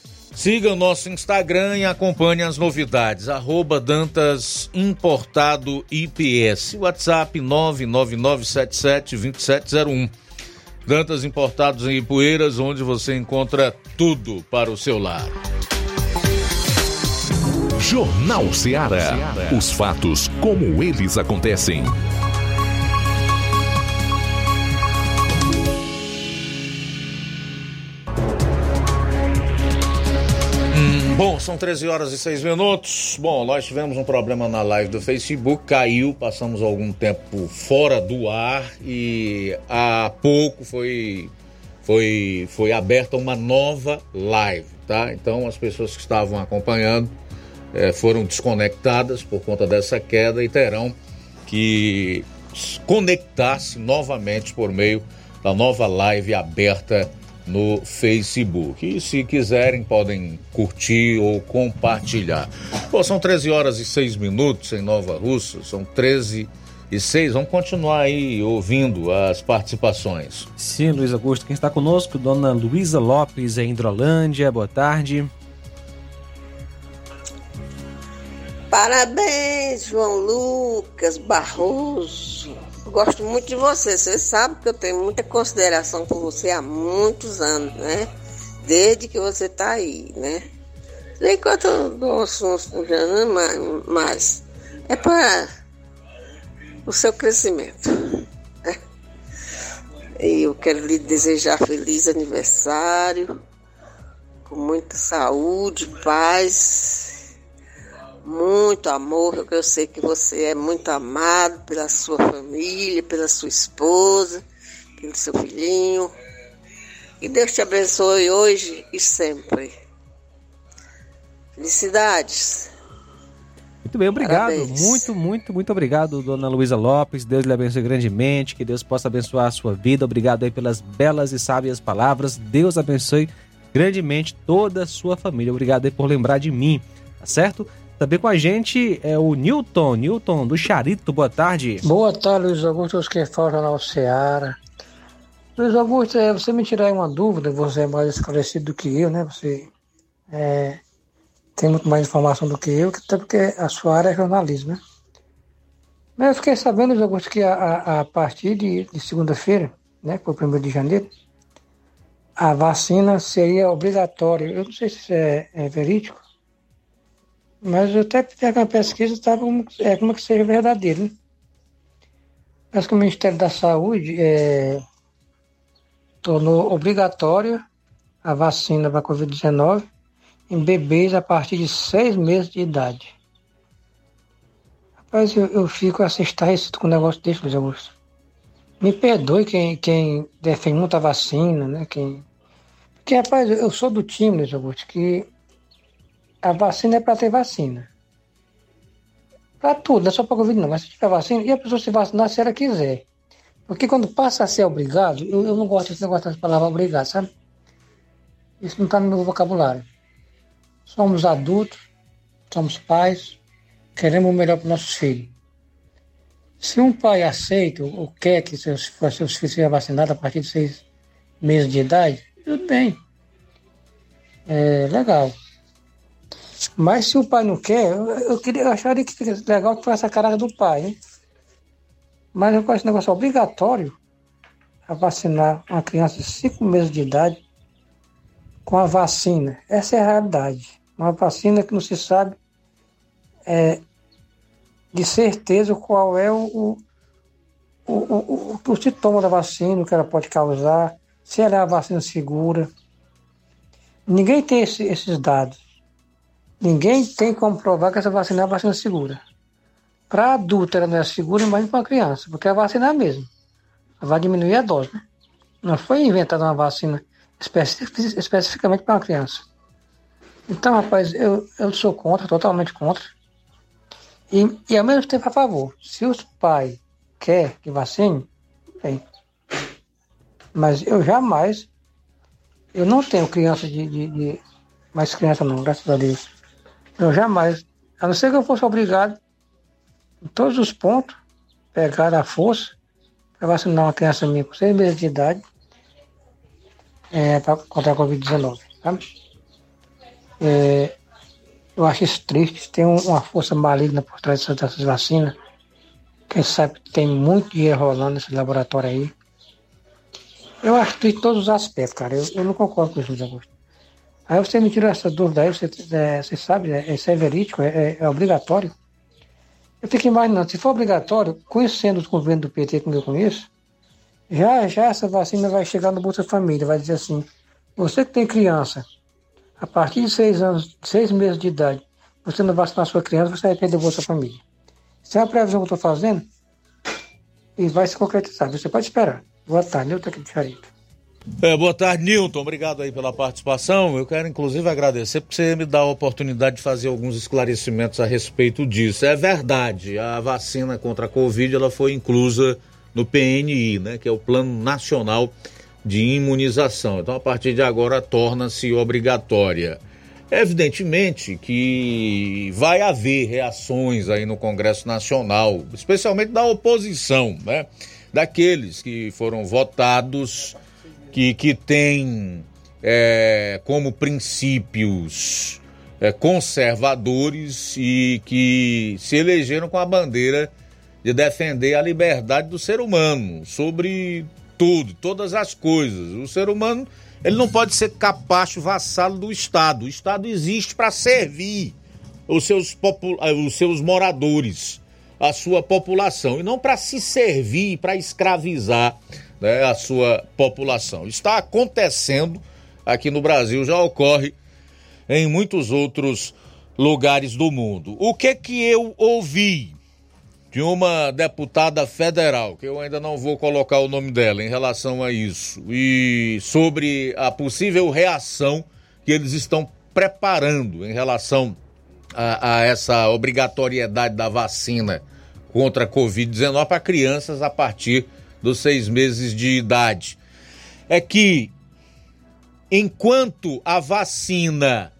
Siga o nosso Instagram e acompanhe as novidades. Arroba Dantas Importado IPS. WhatsApp 999772701. Dantas Importados em Ipueiras, onde você encontra tudo para o seu lar. Jornal Ceará. Os fatos como eles acontecem. Bom, são 13 horas e 6 minutos. Bom, nós tivemos um problema na live do Facebook, caiu, passamos algum tempo fora do ar e há pouco foi foi foi aberta uma nova live, tá? Então as pessoas que estavam acompanhando eh, foram desconectadas por conta dessa queda e terão que conectar-se novamente por meio da nova live aberta no Facebook. E se quiserem, podem curtir ou compartilhar. Bom, são 13 horas e 6 minutos em Nova Russa, são 13 e 6. Vamos continuar aí ouvindo as participações. Sim, Luiz Augusto. Quem está conosco, dona Luísa Lopes, em Hidrolândia. Boa tarde. Parabéns, João Lucas Barroso. Gosto muito de você. Você sabe que eu tenho muita consideração por você há muitos anos, né? Desde que você tá aí, né? Enquanto eu dou uns, uns, mas, mas é para o seu crescimento. né? E eu quero lhe desejar feliz aniversário, com muita saúde, paz, muito amor, porque eu sei que você é muito amado pela sua família, pela sua esposa, pelo seu filhinho. E Deus te abençoe hoje e sempre. Felicidades. Muito bem, obrigado. Parabéns. Muito, muito, muito obrigado, dona Luísa Lopes. Deus lhe abençoe grandemente. Que Deus possa abençoar a sua vida. Obrigado aí pelas belas e sábias palavras. Deus abençoe grandemente toda a sua família. Obrigado aí por lembrar de mim, tá certo? Também com a gente é o Newton, Newton do Charito. Boa tarde. Boa tarde, Luiz Augusto, os que falam Jornal Seara. Luiz Augusto, é, você me tirar uma dúvida, você é mais esclarecido do que eu, né? Você é, tem muito mais informação do que eu, até porque a sua área é jornalismo, né? Mas eu fiquei sabendo, Luiz Augusto, que a, a, a partir de, de segunda-feira, né, por 1 de janeiro, a vacina seria obrigatória. Eu não sei se isso é, é verídico, mas eu até fiz uma pesquisa, tá como, é como que seja verdadeiro, né? Parece que o Ministério da Saúde é, tornou obrigatória a vacina para a Covid-19 em bebês a partir de seis meses de idade. Rapaz, eu, eu fico estarrecido com um negócio desse, Luiz Augusto. Me perdoe quem, quem defende muita vacina, né? Quem... Porque, rapaz, eu sou do time, Luiz Augusto, que a vacina é para ter vacina. Para tudo, não é só para Covid não, mas se tiver vacina, e a pessoa se vacinar se ela quiser. Porque quando passa a ser obrigado, eu, eu não gosto desse negócio das palavras obrigado, sabe? Isso não está no meu vocabulário. Somos adultos, somos pais, queremos o melhor para nossos filhos. Se um pai aceita ou quer que seus, seus filhos sejam vacinados a partir de seis meses de idade, tudo bem. É legal. Mas se o pai não quer, eu, eu, queria, eu acharia que legal que fosse a cara do pai, hein? Mas eu esse negócio obrigatório a vacinar uma criança de 5 meses de idade com a vacina. Essa é a realidade. Uma vacina que não se sabe é, de certeza qual é o, o, o, o, o sintoma da vacina, o que ela pode causar, se ela é a vacina segura. Ninguém tem esse, esses dados. Ninguém tem como provar que essa vacina é uma vacina segura. Para adulto ela não é segura, mas para criança, porque a vacina é a mesma. Vai diminuir a dose, né? Não foi inventada uma vacina especific, especificamente para criança. Então, rapaz, eu, eu sou contra, totalmente contra. E, e ao mesmo tempo a favor. Se os pais quer que vacine, bem. Mas eu jamais, eu não tenho criança de, de, de mais criança não, graças a Deus. Eu jamais, a não ser que eu fosse obrigado em todos os pontos, pegar a força para vacinar uma criança minha com seis meses de idade é, para contra a Covid-19. É, eu acho isso triste, tem uma força maligna por trás dessas vacinas. Quem sabe que tem muito dinheiro rolando nesse laboratório aí. Eu acho que em todos os aspectos, cara. Eu, eu não concordo com isso, Luiz Augusto. Aí você me tirou essa dúvida aí, você, é, você sabe, é, isso é verídico, é, é, é obrigatório. Eu fico imaginando, se for obrigatório, conhecendo os governos do PT como eu conheço, já, já essa vacina vai chegar no Bolsa Família, vai dizer assim, você que tem criança, a partir de seis anos, seis meses de idade, você não vacinar sua criança, você vai perder o Bolsa Família. Isso é uma previsão que eu estou fazendo e vai se concretizar. Você pode esperar. Boa tarde, Nilton aqui de Charito. É, boa tarde, Nilton. Obrigado aí pela participação. Eu quero, inclusive, agradecer por você me dar a oportunidade de fazer alguns esclarecimentos a respeito disso. É verdade, a vacina contra a Covid ela foi inclusa no PNI, né, que é o Plano Nacional de Imunização. Então, a partir de agora, torna-se obrigatória. Evidentemente que vai haver reações aí no Congresso Nacional, especialmente da oposição, né? Daqueles que foram votados que, que tem é, como princípios é, conservadores e que se elegeram com a bandeira de defender a liberdade do ser humano sobre tudo, todas as coisas. O ser humano ele não pode ser capacho vassalo do Estado. O Estado existe para servir os seus, os seus moradores, a sua população, e não para se servir, para escravizar né, a sua população. Está acontecendo aqui no Brasil, já ocorre em muitos outros lugares do mundo. O que que eu ouvi de uma deputada federal, que eu ainda não vou colocar o nome dela em relação a isso, e sobre a possível reação que eles estão preparando em relação a, a essa obrigatoriedade da vacina contra a Covid-19 para crianças a partir dos seis meses de idade. É que enquanto a vacina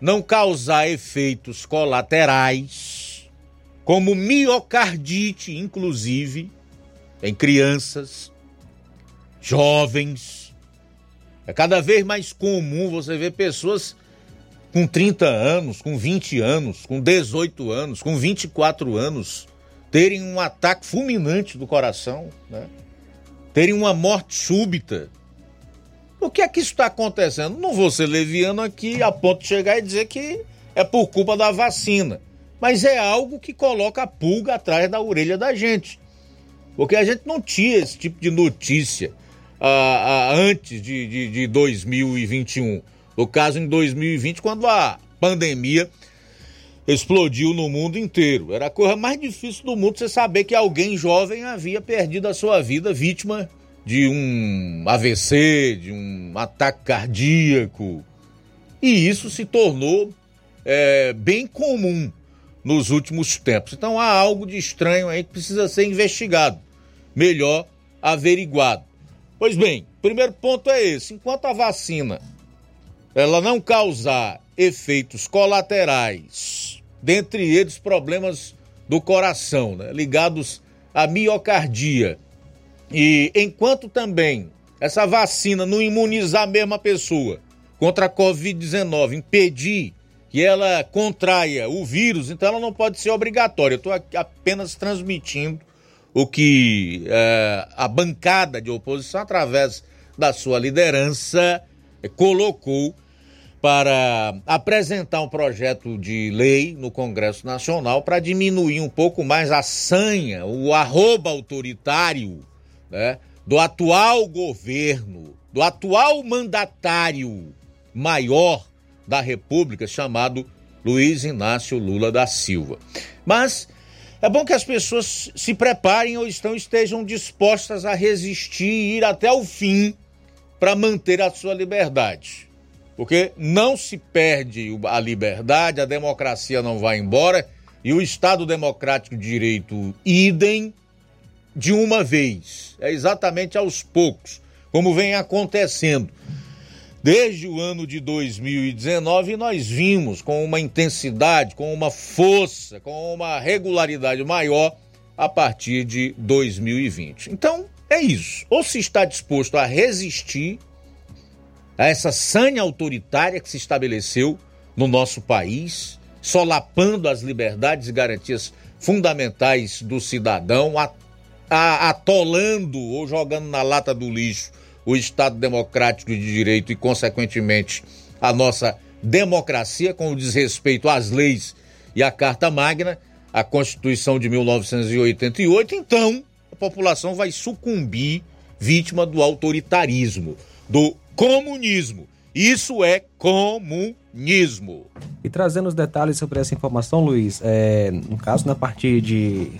não causar efeitos colaterais, como miocardite, inclusive, em crianças, jovens. É cada vez mais comum você ver pessoas com 30 anos, com 20 anos, com 18 anos, com 24 anos terem um ataque fulminante do coração, né? terem uma morte súbita. O que é que isso está acontecendo? Não vou ser leviano aqui a ponto de chegar e dizer que é por culpa da vacina, mas é algo que coloca a pulga atrás da orelha da gente. Porque a gente não tinha esse tipo de notícia ah, ah, antes de, de, de 2021. No caso, em 2020, quando a pandemia explodiu no mundo inteiro. Era a coisa mais difícil do mundo você saber que alguém jovem havia perdido a sua vida vítima de um AVC, de um ataque cardíaco. E isso se tornou é, bem comum nos últimos tempos. Então há algo de estranho aí que precisa ser investigado, melhor averiguado. Pois bem, primeiro ponto é esse: enquanto a vacina ela não causar efeitos colaterais, dentre eles problemas do coração, né, ligados à miocardia, e enquanto também essa vacina não imunizar a mesma pessoa contra a Covid-19, impedir que ela contraia o vírus, então ela não pode ser obrigatória. Eu estou apenas transmitindo o que é, a bancada de oposição, através da sua liderança, colocou para apresentar um projeto de lei no Congresso Nacional para diminuir um pouco mais a sanha, o arroba autoritário né, do atual governo, do atual mandatário maior da República, chamado Luiz Inácio Lula da Silva. Mas é bom que as pessoas se preparem ou estão, estejam dispostas a resistir e ir até o fim para manter a sua liberdade. Porque não se perde a liberdade, a democracia não vai embora e o Estado Democrático de Direito, idem, de uma vez. É exatamente aos poucos, como vem acontecendo. Desde o ano de 2019, nós vimos com uma intensidade, com uma força, com uma regularidade maior a partir de 2020. Então, é isso. Ou se está disposto a resistir a essa sanha autoritária que se estabeleceu no nosso país, solapando as liberdades e garantias fundamentais do cidadão, atolando ou jogando na lata do lixo o Estado Democrático de Direito e, consequentemente, a nossa democracia, com o desrespeito às leis e à Carta Magna, a Constituição de 1988, então a população vai sucumbir vítima do autoritarismo, do comunismo. Isso é comunismo. E trazendo os detalhes sobre essa informação, Luiz, é, no caso, na partir de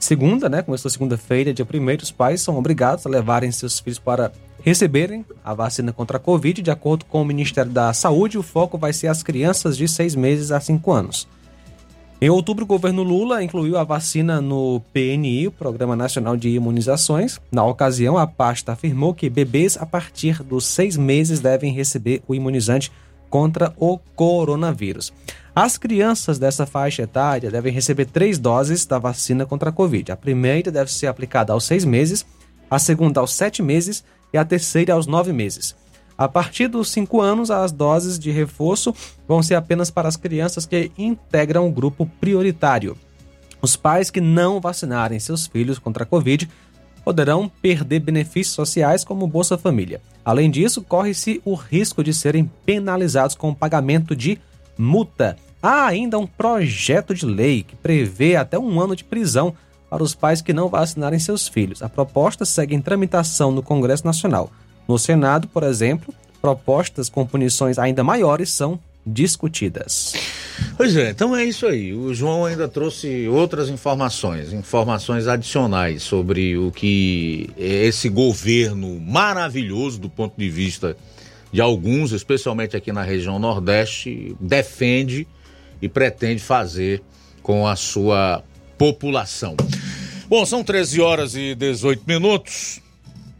segunda, né? Começou segunda-feira, dia primeiro, os pais são obrigados a levarem seus filhos para receberem a vacina contra a Covid. De acordo com o Ministério da Saúde, o foco vai ser as crianças de seis meses a cinco anos. Em outubro, o governo Lula incluiu a vacina no PNI, o Programa Nacional de Imunizações. Na ocasião, a pasta afirmou que bebês a partir dos seis meses devem receber o imunizante contra o coronavírus. As crianças dessa faixa etária devem receber três doses da vacina contra a Covid. A primeira deve ser aplicada aos seis meses, a segunda aos sete meses e a terceira aos nove meses. A partir dos 5 anos, as doses de reforço vão ser apenas para as crianças que integram o grupo prioritário. Os pais que não vacinarem seus filhos contra a Covid poderão perder benefícios sociais como Bolsa Família. Além disso, corre-se o risco de serem penalizados com o pagamento de multa. Há ainda um projeto de lei que prevê até um ano de prisão para os pais que não vacinarem seus filhos. A proposta segue em tramitação no Congresso Nacional. No Senado, por exemplo, propostas com punições ainda maiores são discutidas. Pois é, então é isso aí. O João ainda trouxe outras informações, informações adicionais sobre o que esse governo maravilhoso do ponto de vista de alguns, especialmente aqui na região Nordeste, defende e pretende fazer com a sua população. Bom, são 13 horas e 18 minutos.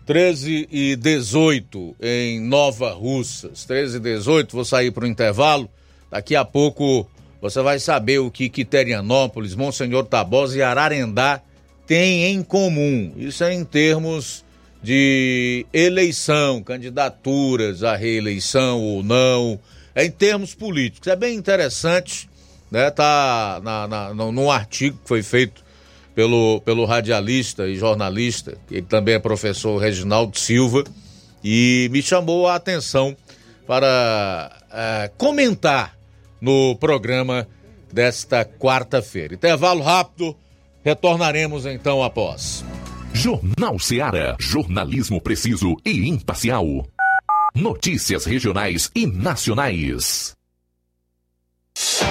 13 e 18 em Nova Russas. 13 e 18, vou sair para o intervalo. Daqui a pouco você vai saber o que Quiterianópolis, Monsenhor Tabosa e Ararendá têm em comum. Isso é em termos de eleição, candidaturas à reeleição ou não, em termos políticos. É bem interessante, né? Tá na, na, num artigo que foi feito pelo, pelo radialista e jornalista, ele também é professor Reginaldo Silva, e me chamou a atenção para é, comentar no programa desta quarta-feira. Intervalo rápido, retornaremos então após. Jornal Seara. Jornalismo preciso e imparcial. Notícias regionais e nacionais.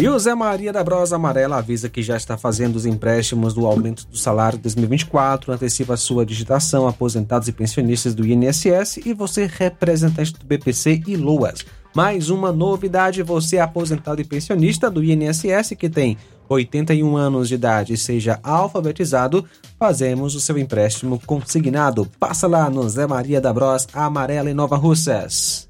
E o Zé Maria da Brosa Amarela avisa que já está fazendo os empréstimos do aumento do salário 2024, antecipa sua digitação, aposentados e pensionistas do INSS e você representante do BPC e Luas. Mais uma novidade, você aposentado e pensionista do INSS que tem 81 anos de idade e seja alfabetizado, fazemos o seu empréstimo consignado. Passa lá no Zé Maria da Bros Amarela em Nova Russas.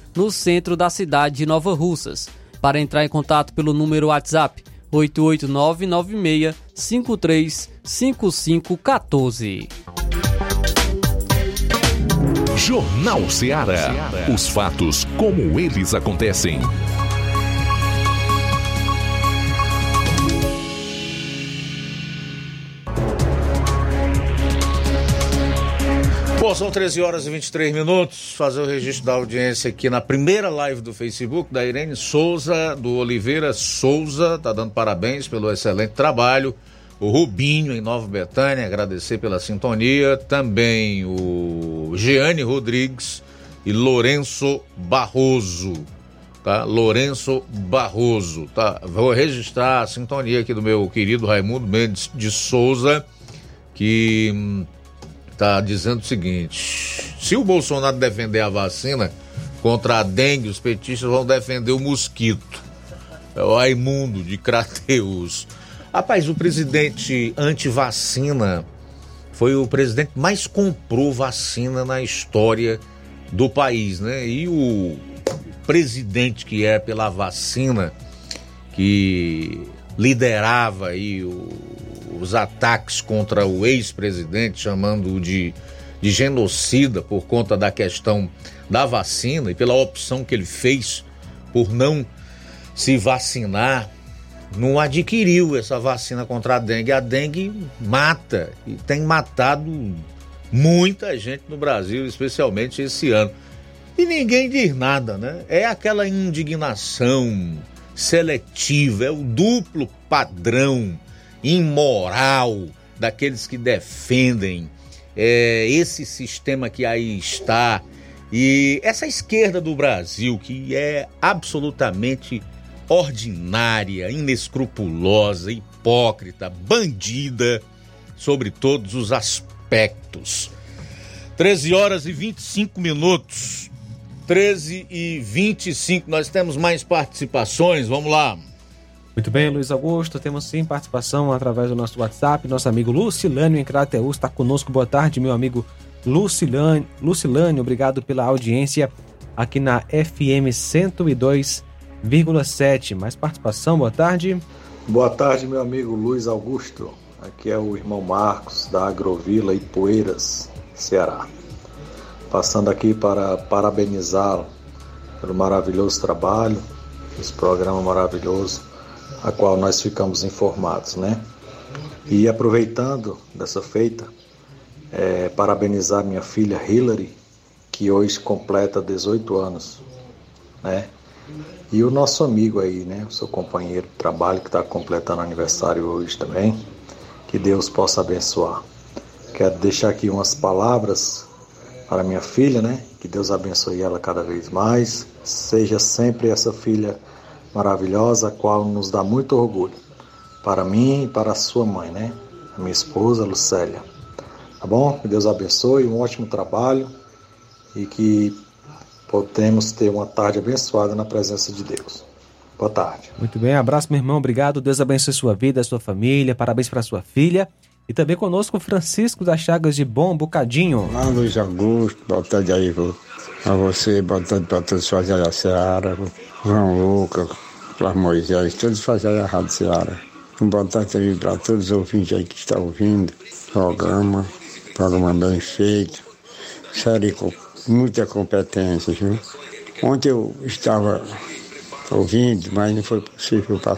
no centro da cidade de Nova Russas. Para entrar em contato pelo número WhatsApp 88996535514. Jornal Ceará. Os fatos como eles acontecem. São 13 horas e 23 minutos. Fazer o registro da audiência aqui na primeira live do Facebook da Irene Souza, do Oliveira Souza. Tá dando parabéns pelo excelente trabalho. O Rubinho, em Nova Betânia, agradecer pela sintonia. Também o Jeane Rodrigues e Lourenço Barroso. Tá? Lourenço Barroso. Tá? Vou registrar a sintonia aqui do meu querido Raimundo Mendes de Souza, que hum, tá dizendo o seguinte: se o Bolsonaro defender a vacina contra a dengue, os petistas vão defender o mosquito. É o Raimundo de Crateus. Rapaz, o presidente anti-vacina foi o presidente que mais comprou vacina na história do país, né? E o presidente que é pela vacina, que liderava aí o, os ataques contra o ex-presidente, chamando-o de, de genocida por conta da questão da vacina e pela opção que ele fez por não se vacinar não adquiriu essa vacina contra a dengue. A dengue mata e tem matado muita gente no Brasil, especialmente esse ano. E ninguém diz nada, né? É aquela indignação seletiva, é o duplo padrão imoral daqueles que defendem é, esse sistema que aí está. E essa esquerda do Brasil, que é absolutamente ordinária, inescrupulosa, hipócrita, bandida sobre todos os aspectos. 13 horas e 25 minutos. 13 e 25. Nós temos mais participações. Vamos lá. Muito bem, Luiz Augusto. Temos sim participação através do nosso WhatsApp. Nosso amigo Lucilânio em Crateus está conosco. Boa tarde, meu amigo Lucilânio. Lucilânio, obrigado pela audiência aqui na FM 102 1,7. Mais participação, boa tarde. Boa tarde, meu amigo Luiz Augusto. Aqui é o irmão Marcos, da Agrovila Ipueiras, Ceará. Passando aqui para parabenizá-lo pelo maravilhoso trabalho, esse programa maravilhoso, a qual nós ficamos informados, né? E aproveitando dessa feita, é, parabenizar minha filha Hillary, que hoje completa 18 anos, né? E o nosso amigo aí, né? O seu companheiro de trabalho que está completando aniversário hoje também. Que Deus possa abençoar. Quero deixar aqui umas palavras para minha filha, né? Que Deus abençoe ela cada vez mais. Seja sempre essa filha maravilhosa, a qual nos dá muito orgulho. Para mim e para a sua mãe, né? A minha esposa, Lucélia. Tá bom? Que Deus abençoe, um ótimo trabalho e que podemos ter uma tarde abençoada na presença de Deus. Boa tarde. Muito bem, abraço, meu irmão. Obrigado. Deus abençoe sua vida, sua família. Parabéns para sua filha. E também conosco Francisco das Chagas de Bom Bocadinho. Olá, Luiz Augusto. Boa tarde aí a você. Boa tarde para todos os fazeres da Seara. João Lucas, para Moisés, todos os fazeres da Rádio Seara. Um boa tarde também para todos os ouvintes aí que estão ouvindo. Programa, programa bem feito. Série com muita competência, viu? Ontem eu estava ouvindo, mas não foi possível para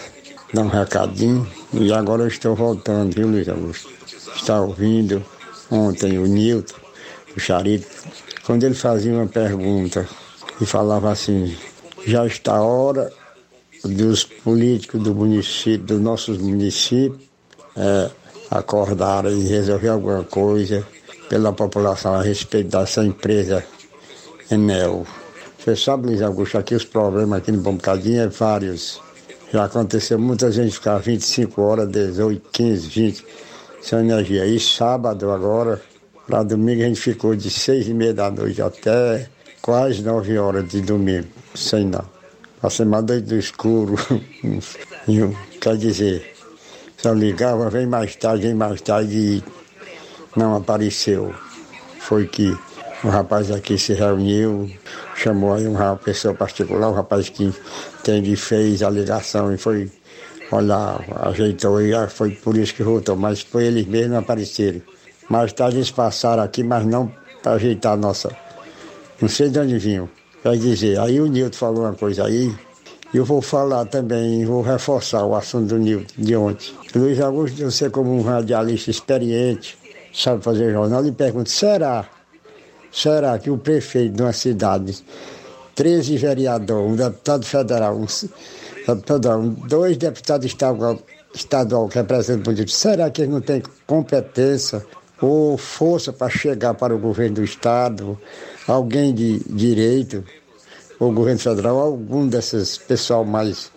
dar um recadinho. E agora eu estou voltando, viu, Luiz Augusto? Está ouvindo ontem o Nilton, o Charito, quando ele fazia uma pergunta e falava assim, já está a hora dos políticos do município, dos nossos municípios, é, acordarem e resolver alguma coisa pela população a respeito dessa empresa Enel. Você sabe, Luiz Augusto, aqui os problemas aqui no Bom Bocadinho é vários. Já aconteceu muita gente ficar 25 horas, 18, 15, 20 sem energia. E sábado agora, para domingo, a gente ficou de 6 e meia da noite até quase 9 horas de domingo, sem nada. Passei mais doido do escuro. Quer dizer, só ligava, vem mais tarde, vem mais tarde e não apareceu. Foi que o rapaz aqui se reuniu, chamou aí uma pessoa particular, o rapaz que entende, fez a ligação e foi olhar, ajeitou e foi por isso que voltou, mas foi eles mesmos apareceram. Mais tarde eles passaram aqui, mas não para ajeitar a nossa. Não sei de onde vinham. Quer dizer, aí o Nilton falou uma coisa aí, e eu vou falar também, vou reforçar o assunto do Nilton de ontem. Luiz Augusto, você como um radialista experiente, sabe fazer jornal, lhe pergunto, será será que o prefeito de uma cidade, 13 vereadores, um deputado federal, um, perdão, dois deputados estadual, estadual que representam o município, será que eles não têm competência ou força para chegar para o governo do estado, alguém de direito, ou governo federal, algum desses pessoal mais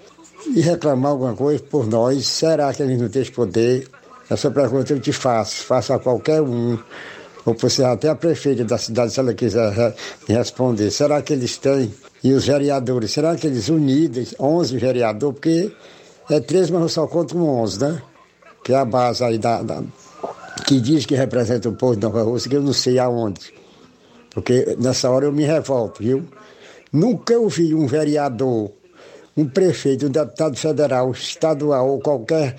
e reclamar alguma coisa por nós, será que eles não têm esse poder? Essa pergunta eu te faço, faço a qualquer um, ou você até a prefeita da cidade, se ela quiser re responder. Será que eles têm? E os vereadores, será que eles unidos, 11 vereadores, porque é 13, mas eu só conto com 11, né? Que é a base aí da, da que diz que representa o povo de Nova Rússia, que eu não sei aonde. Porque nessa hora eu me revolto, viu? Nunca eu vi um vereador, um prefeito, um deputado federal, estadual ou qualquer,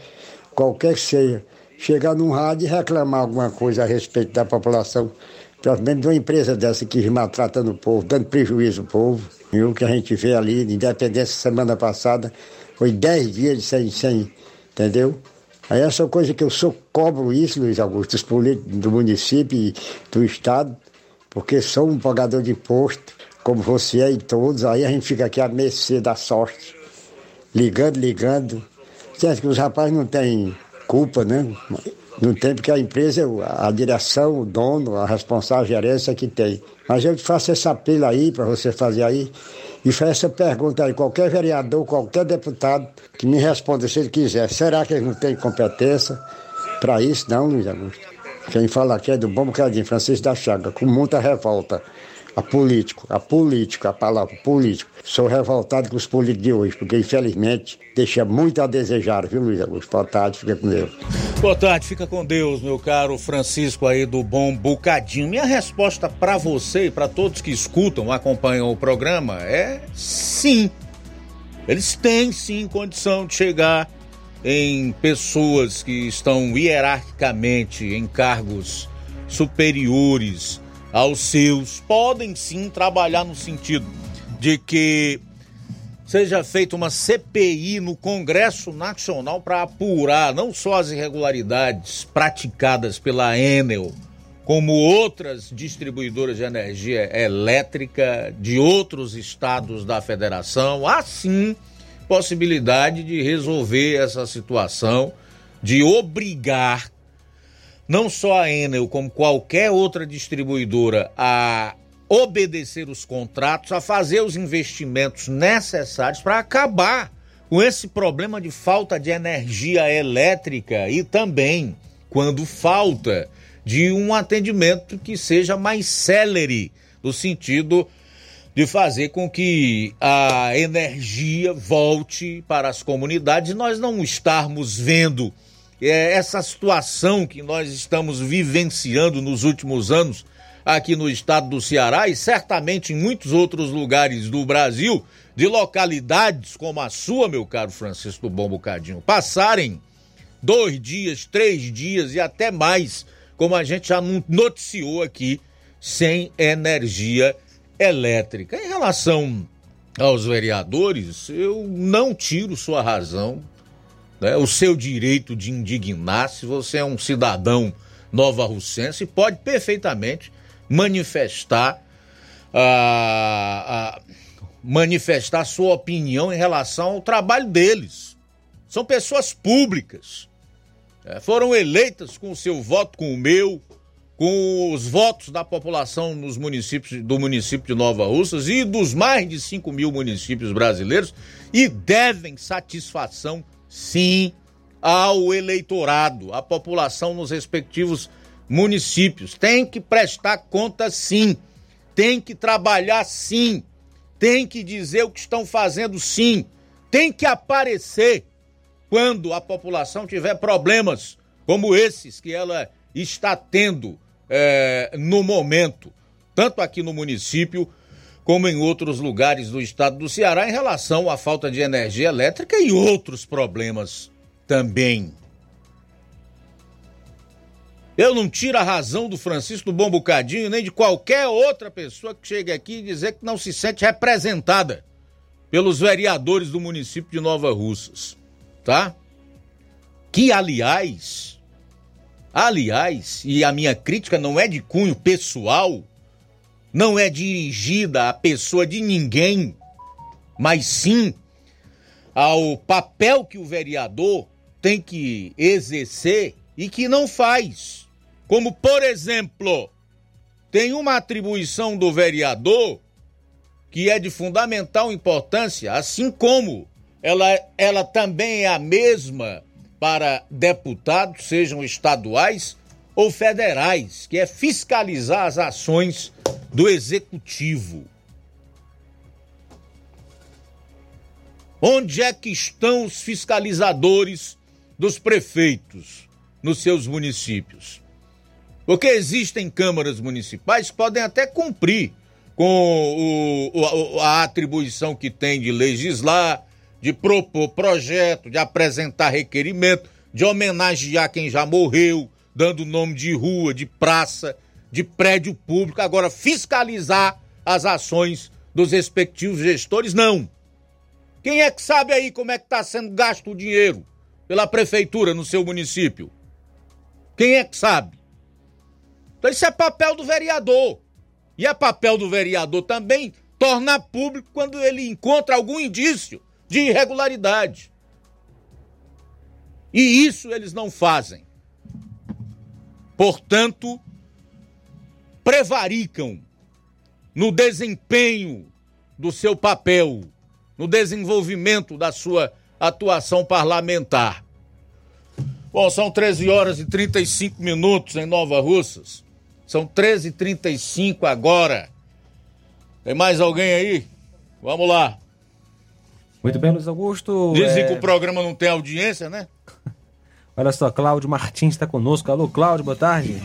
qualquer que seja, chegar num rádio e reclamar alguma coisa a respeito da população, principalmente de uma empresa dessa que maltratando o povo, dando prejuízo ao povo. E o que a gente vê ali, de independência, semana passada, foi 10 dias sem, sem, entendeu? Aí essa coisa que eu sou cobro isso, Luiz Augusto, os políticos do município e do estado, porque sou um pagador de imposto, como você é e todos, aí a gente fica aqui à mercê da sorte, ligando, ligando. Certo que os rapazes não têm culpa, né? Não tem, porque a empresa, a direção, o dono, a responsável, a gerência que tem. Mas eu faço esse apelo aí para você fazer aí e faço essa pergunta aí, qualquer vereador, qualquer deputado que me responda se ele quiser. Será que ele não tem competência para isso? Não, Luiz Augusto. Quem fala aqui é do bom bocadinho, Francisco da Chaga, com muita revolta a político, a político, a palavra político. Sou revoltado com os políticos de hoje, porque infelizmente deixa muito a desejar, viu, Luiz Augusto? Boa tarde, fica com Deus. Boa tarde, fica com Deus, meu caro Francisco aí do Bom Bocadinho. Minha resposta para você e para todos que escutam, acompanham o programa é sim. Eles têm sim condição de chegar em pessoas que estão hierarquicamente em cargos superiores aos seus, podem sim trabalhar no sentido de que seja feita uma CPI no Congresso Nacional para apurar não só as irregularidades praticadas pela Enel, como outras distribuidoras de energia elétrica de outros estados da federação, assim possibilidade de resolver essa situação, de obrigar não só a Enel, como qualquer outra distribuidora, a obedecer os contratos, a fazer os investimentos necessários para acabar com esse problema de falta de energia elétrica e também quando falta de um atendimento que seja mais célere, no sentido de fazer com que a energia volte para as comunidades e nós não estarmos vendo é, essa situação que nós estamos vivenciando nos últimos anos aqui no estado do Ceará e certamente em muitos outros lugares do Brasil, de localidades como a sua, meu caro Francisco Bom Bocadinho, passarem dois dias, três dias e até mais, como a gente já noticiou aqui, sem energia elétrica. Em relação aos vereadores, eu não tiro sua razão né, o seu direito de indignar, se você é um cidadão nova-russense, pode perfeitamente manifestar a, a, manifestar sua opinião em relação ao trabalho deles. São pessoas públicas. É, foram eleitas com o seu voto, com o meu, com os votos da população nos municípios do município de Nova Russas e dos mais de 5 mil municípios brasileiros e devem satisfação sim ao eleitorado, à população nos respectivos municípios. Tem que prestar conta sim, tem que trabalhar sim, tem que dizer o que estão fazendo sim, tem que aparecer quando a população tiver problemas como esses que ela está tendo é, no momento, tanto aqui no município como em outros lugares do estado do Ceará, em relação à falta de energia elétrica e outros problemas também. Eu não tiro a razão do Francisco do Bom Bocadinho, nem de qualquer outra pessoa que chegue aqui e dizer que não se sente representada pelos vereadores do município de Nova Russas, tá? Que, aliás, aliás, e a minha crítica não é de cunho pessoal, não é dirigida à pessoa de ninguém, mas sim ao papel que o vereador tem que exercer e que não faz. Como, por exemplo, tem uma atribuição do vereador que é de fundamental importância, assim como ela, ela também é a mesma para deputados, sejam estaduais ou federais, que é fiscalizar as ações do executivo. Onde é que estão os fiscalizadores dos prefeitos nos seus municípios? Porque existem câmaras municipais que podem até cumprir com o, a atribuição que tem de legislar, de propor projeto, de apresentar requerimento, de homenagear quem já morreu, dando nome de rua, de praça, de prédio público. Agora, fiscalizar as ações dos respectivos gestores, não. Quem é que sabe aí como é que está sendo gasto o dinheiro pela prefeitura no seu município? Quem é que sabe? Então isso é papel do vereador. E é papel do vereador também tornar público quando ele encontra algum indício de irregularidade. E isso eles não fazem. Portanto, prevaricam no desempenho do seu papel, no desenvolvimento da sua atuação parlamentar. Bom, são 13 horas e 35 minutos em Nova Russas. São 13h35 agora. Tem mais alguém aí? Vamos lá. Muito bem, Luiz Augusto. Dizem é... que o programa não tem audiência, né? Olha só, Cláudio Martins está conosco. Alô, Cláudio, boa tarde.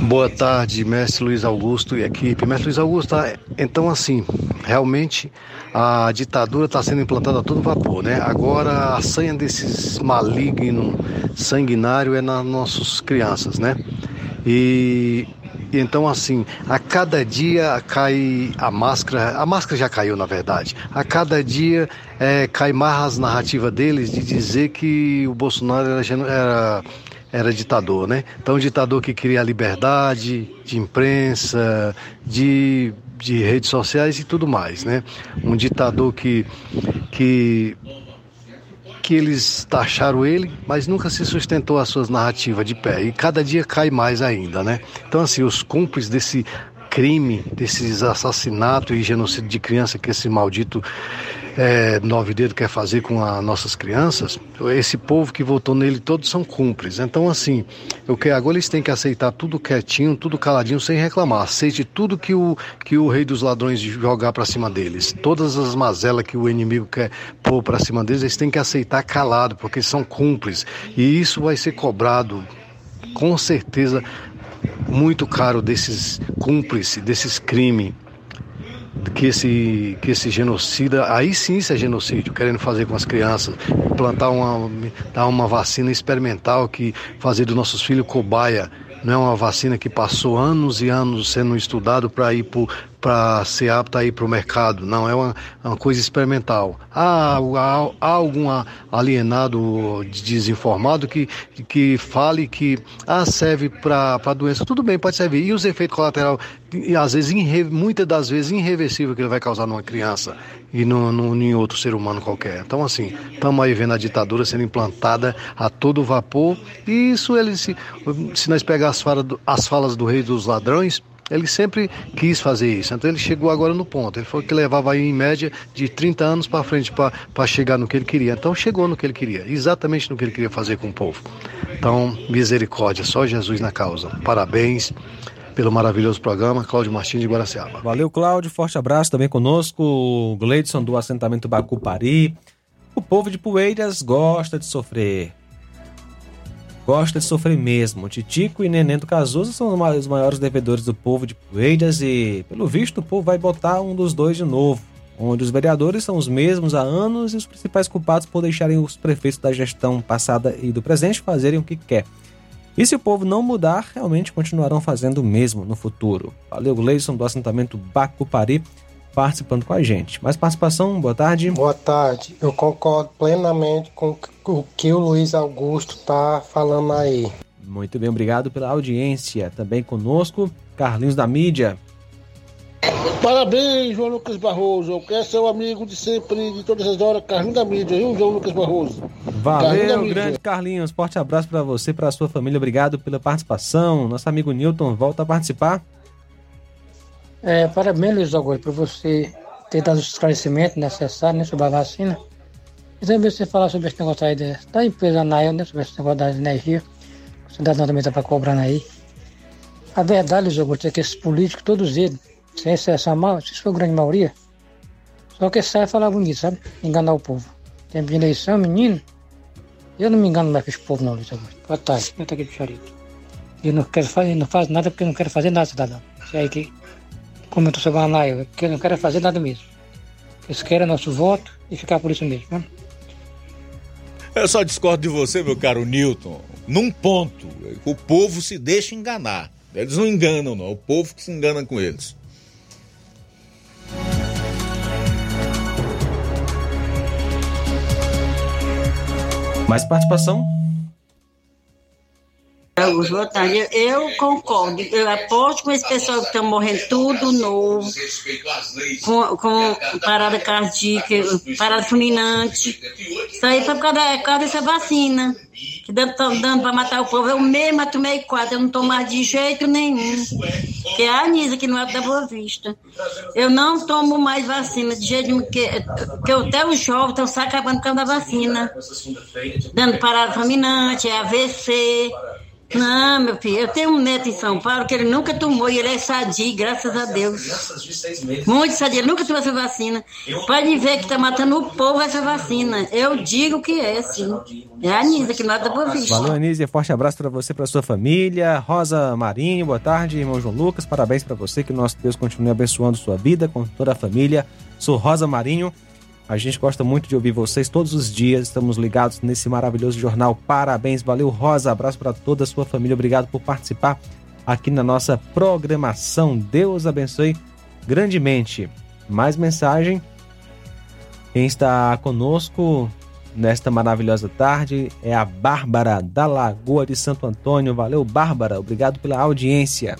Boa tarde, mestre Luiz Augusto e equipe. Mestre Luiz Augusto, tá, então assim, realmente a ditadura está sendo implantada a todo vapor, né? Agora a sanha desses malignos sanguinário é nas nossas crianças, né? E então, assim, a cada dia cai a máscara, a máscara já caiu, na verdade. A cada dia é, cai mais as narrativas deles de dizer que o Bolsonaro era, era, era ditador, né? Então, um ditador que queria a liberdade de imprensa, de, de redes sociais e tudo mais, né? Um ditador que, que que eles taxaram ele, mas nunca se sustentou as suas narrativas de pé. E cada dia cai mais ainda, né? Então, assim, os cúmplices desse crime, desses assassinatos e genocídio de criança que esse maldito é, nove dedos quer fazer com as nossas crianças, esse povo que votou nele todos são cúmplices. Então, assim, eu que agora eles têm que aceitar tudo quietinho, tudo caladinho, sem reclamar. Aceite tudo que o, que o rei dos ladrões jogar para cima deles. Todas as mazelas que o inimigo quer pôr para cima deles, eles têm que aceitar calado, porque são cúmplices. E isso vai ser cobrado, com certeza, muito caro desses cúmplices, desses crimes que esse, que esse genocida, aí sim isso é genocídio, querendo fazer com as crianças, plantar uma, dar uma vacina experimental que fazer dos nossos filhos cobaia, não é uma vacina que passou anos e anos sendo estudado para ir para ser apta a ir para o mercado. Não, é uma, é uma coisa experimental. Há, há, há, algum alienado desinformado que, que fale que ah, serve para a doença. Tudo bem, pode servir. E os efeitos colaterais, às vezes, muitas das vezes, irreversível que ele vai causar numa criança e no, no, em outro ser humano qualquer. Então, assim, estamos aí vendo a ditadura sendo implantada a todo vapor. E isso, ele, se, se nós pegar as falas, as falas do rei dos ladrões, ele sempre quis fazer isso. Então ele chegou agora no ponto. Ele falou que levava aí em média de 30 anos para frente para chegar no que ele queria. Então chegou no que ele queria, exatamente no que ele queria fazer com o povo. Então, misericórdia, só Jesus na causa. Parabéns pelo maravilhoso programa, Cláudio Martins de Guaraciaba. Valeu, Cláudio. Forte abraço também conosco. O Gleidson do assentamento Bacupari. O povo de Poeiras gosta de sofrer gosta de sofrer mesmo. Titico e Neném do Casuso são os maiores devedores do povo de Poeiras e, pelo visto, o povo vai botar um dos dois de novo, onde os vereadores são os mesmos há anos e os principais culpados por deixarem os prefeitos da gestão passada e do presente fazerem o que quer. E se o povo não mudar, realmente continuarão fazendo o mesmo no futuro. Valeu, Gleison, do assentamento Bacupari participando com a gente. Mais participação, boa tarde. Boa tarde. Eu concordo plenamente com o que o Luiz Augusto está falando aí. Muito bem, obrigado pela audiência. Também conosco, Carlinhos da Mídia. Parabéns, João Lucas Barroso. Eu quero ser o amigo de sempre, de todas as horas, Carlinhos da Mídia, viu, João Lucas Barroso? Carlinhos Valeu, mídia. grande Carlinhos. Forte abraço pra você e pra sua família. Obrigado pela participação. Nosso amigo Newton volta a participar. É, parabéns, Luiz Augusto, por você ter dado os esclarecimentos necessários né, sobre a vacina. E também você falar sobre esse negócio aí da, da empresa Nael, né, sobre esse negócio da energia. que O cidadão também está para cobrar aí. A verdade, Luiz Augusto, é que esses políticos, todos eles, sem exceção, mal, se for a grande maioria, só que sai falar bonito, sabe? Enganar o povo. Tempo de eleição, menino, eu não me engano mais com esse povo, não, Luiz Augusto. Boa tarde, eu tô aqui de Charito. Eu não quero fazer, não faço nada porque eu não quero fazer nada, cidadão. Isso aí que comentou sobre a Nael, é porque eu não quero fazer nada mesmo. Eles querem nosso voto e ficar por isso mesmo, né? Eu só discordo de você, meu caro Newton, num ponto. O povo se deixa enganar. Eles não enganam, não. É o povo que se engana com eles. Mais participação? Eu, concordo. Eu aposto com esse pessoal que está morrendo tudo novo, com, com parada cardíaca, parada fulminante. Isso aí foi por causa, da- por causa dessa vacina. Que dando, tão dando para matar o povo. Eu mesma tomei quatro, eu não tomo mais de jeito nenhum. Que é a Anisa, que não é da Boa Vista. Eu não tomo mais vacina de jeito nenhum, porque, porque até os jovens estão se acabando por causa da vacina. Dando parada fulminante, é AVC. Não, meu filho, eu tenho um neto em São Paulo que ele nunca tomou e ele é sadio, graças a Deus. Muito sadio, ele nunca tomou essa vacina. Pode ver que está matando o povo essa vacina. Eu digo que é, sim. É a Anísia, que da Boa Vista. Valeu, Anísia. Forte abraço pra você pra sua família. Rosa Marinho, boa tarde. Irmão João Lucas, parabéns pra você. Que nosso Deus continue abençoando sua vida com toda a família. Sou Rosa Marinho. A gente gosta muito de ouvir vocês todos os dias. Estamos ligados nesse maravilhoso jornal. Parabéns, valeu, Rosa. Abraço pra toda a sua família. Obrigado por participar aqui na nossa programação. Deus abençoe grandemente. Mais mensagem. Quem está conosco nesta maravilhosa tarde é a Bárbara da Lagoa de Santo Antônio. Valeu, Bárbara. Obrigado pela audiência.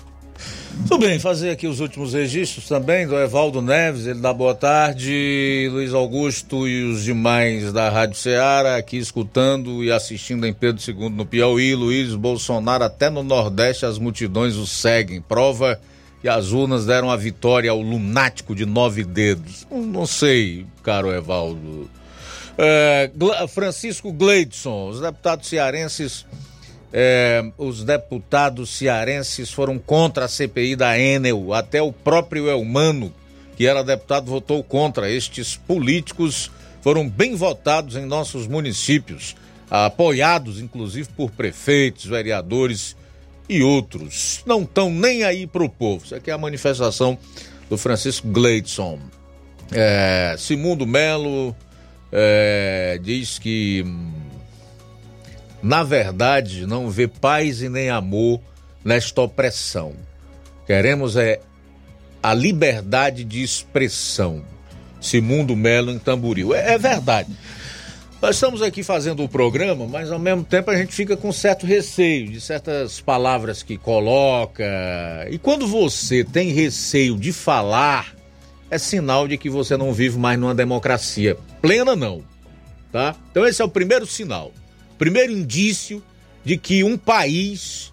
Tudo bem, fazer aqui os últimos registros também do Evaldo Neves, ele dá boa tarde, Luiz Augusto e os demais da Rádio Ceará aqui escutando e assistindo em Pedro II no Piauí, Luiz Bolsonaro até no Nordeste as multidões o seguem, prova que as urnas deram a vitória ao lunático de nove dedos. Não, sei, caro Evaldo. É, Francisco Gleidson, os deputados cearenses é, os deputados cearenses foram contra a CPI da Enel. Até o próprio Elmano, que era deputado, votou contra. Estes políticos foram bem votados em nossos municípios, apoiados inclusive por prefeitos, vereadores e outros. Não estão nem aí pro povo. Isso aqui é a manifestação do Francisco Gleidson. É, Simundo Melo é, diz que na verdade, não vê paz e nem amor nesta opressão. Queremos é a liberdade de expressão. Simundo Melo em Tamboril. É, é verdade. Nós estamos aqui fazendo o programa, mas ao mesmo tempo a gente fica com certo receio de certas palavras que coloca. E quando você tem receio de falar, é sinal de que você não vive mais numa democracia plena, não. Tá? Então esse é o primeiro sinal primeiro indício de que um país,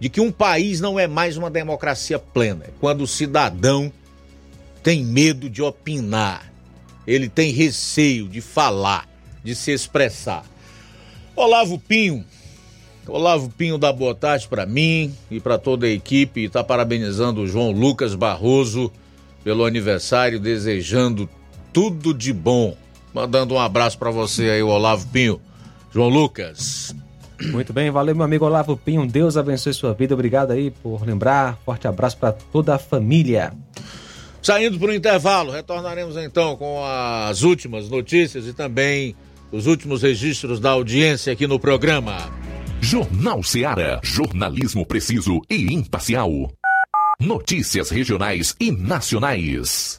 de que um país não é mais uma democracia plena, é quando o cidadão tem medo de opinar, ele tem receio de falar, de se expressar. Olavo Pinho, Olavo Pinho dá boa tarde para mim e para toda a equipe está parabenizando o João Lucas Barroso pelo aniversário, desejando tudo de bom. Mandando um abraço para você aí, Olavo Pinho. João Lucas. Muito bem, valeu meu amigo Olavo Pinho. Deus abençoe sua vida. Obrigado aí por lembrar. Forte abraço para toda a família. Saindo para o intervalo, retornaremos então com as últimas notícias e também os últimos registros da audiência aqui no programa. Jornal Seara. Jornalismo preciso e imparcial. Notícias regionais e nacionais.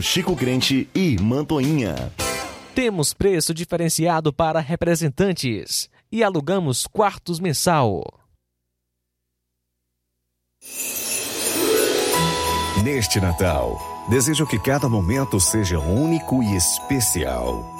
Chico Crente e Mantoinha. Temos preço diferenciado para representantes e alugamos quartos mensal. Neste Natal, desejo que cada momento seja único e especial.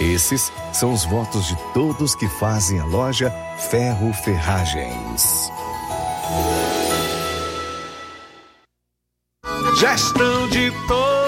Esses são os votos de todos que fazem a loja Ferro Ferragens. Gestão de todos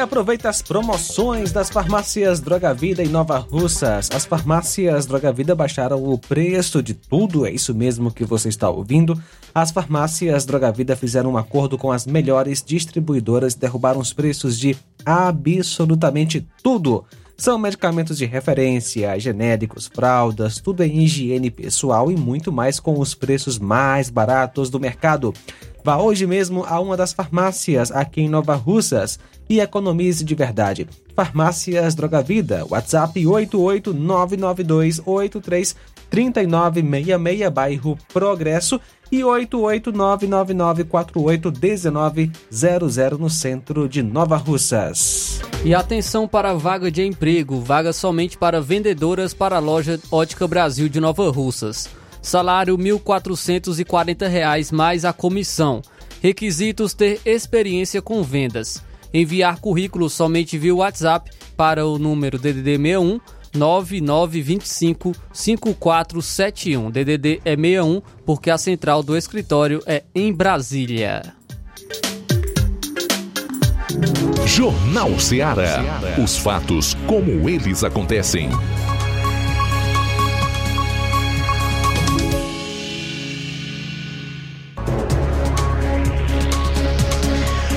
Aproveita as promoções das farmácias Droga Vida em Nova Russas. As farmácias Droga Vida baixaram o preço de tudo, é isso mesmo que você está ouvindo. As farmácias Droga Vida fizeram um acordo com as melhores distribuidoras e derrubaram os preços de absolutamente tudo. São medicamentos de referência, genéricos, fraldas, tudo em higiene pessoal e muito mais com os preços mais baratos do mercado. Vá hoje mesmo a uma das farmácias aqui em Nova Russas e economize de verdade. Farmácias Droga Vida, WhatsApp 88992833966, bairro Progresso e 88999481900 no centro de Nova Russas. E atenção para a vaga de emprego, vaga somente para vendedoras para a loja Ótica Brasil de Nova Russas. Salário R$ 1.440 mais a comissão. Requisitos ter experiência com vendas. Enviar currículo somente via WhatsApp para o número DDD 61 9925 5471. DDD é 61 porque a central do escritório é em Brasília. Jornal Ceará. Os fatos como eles acontecem.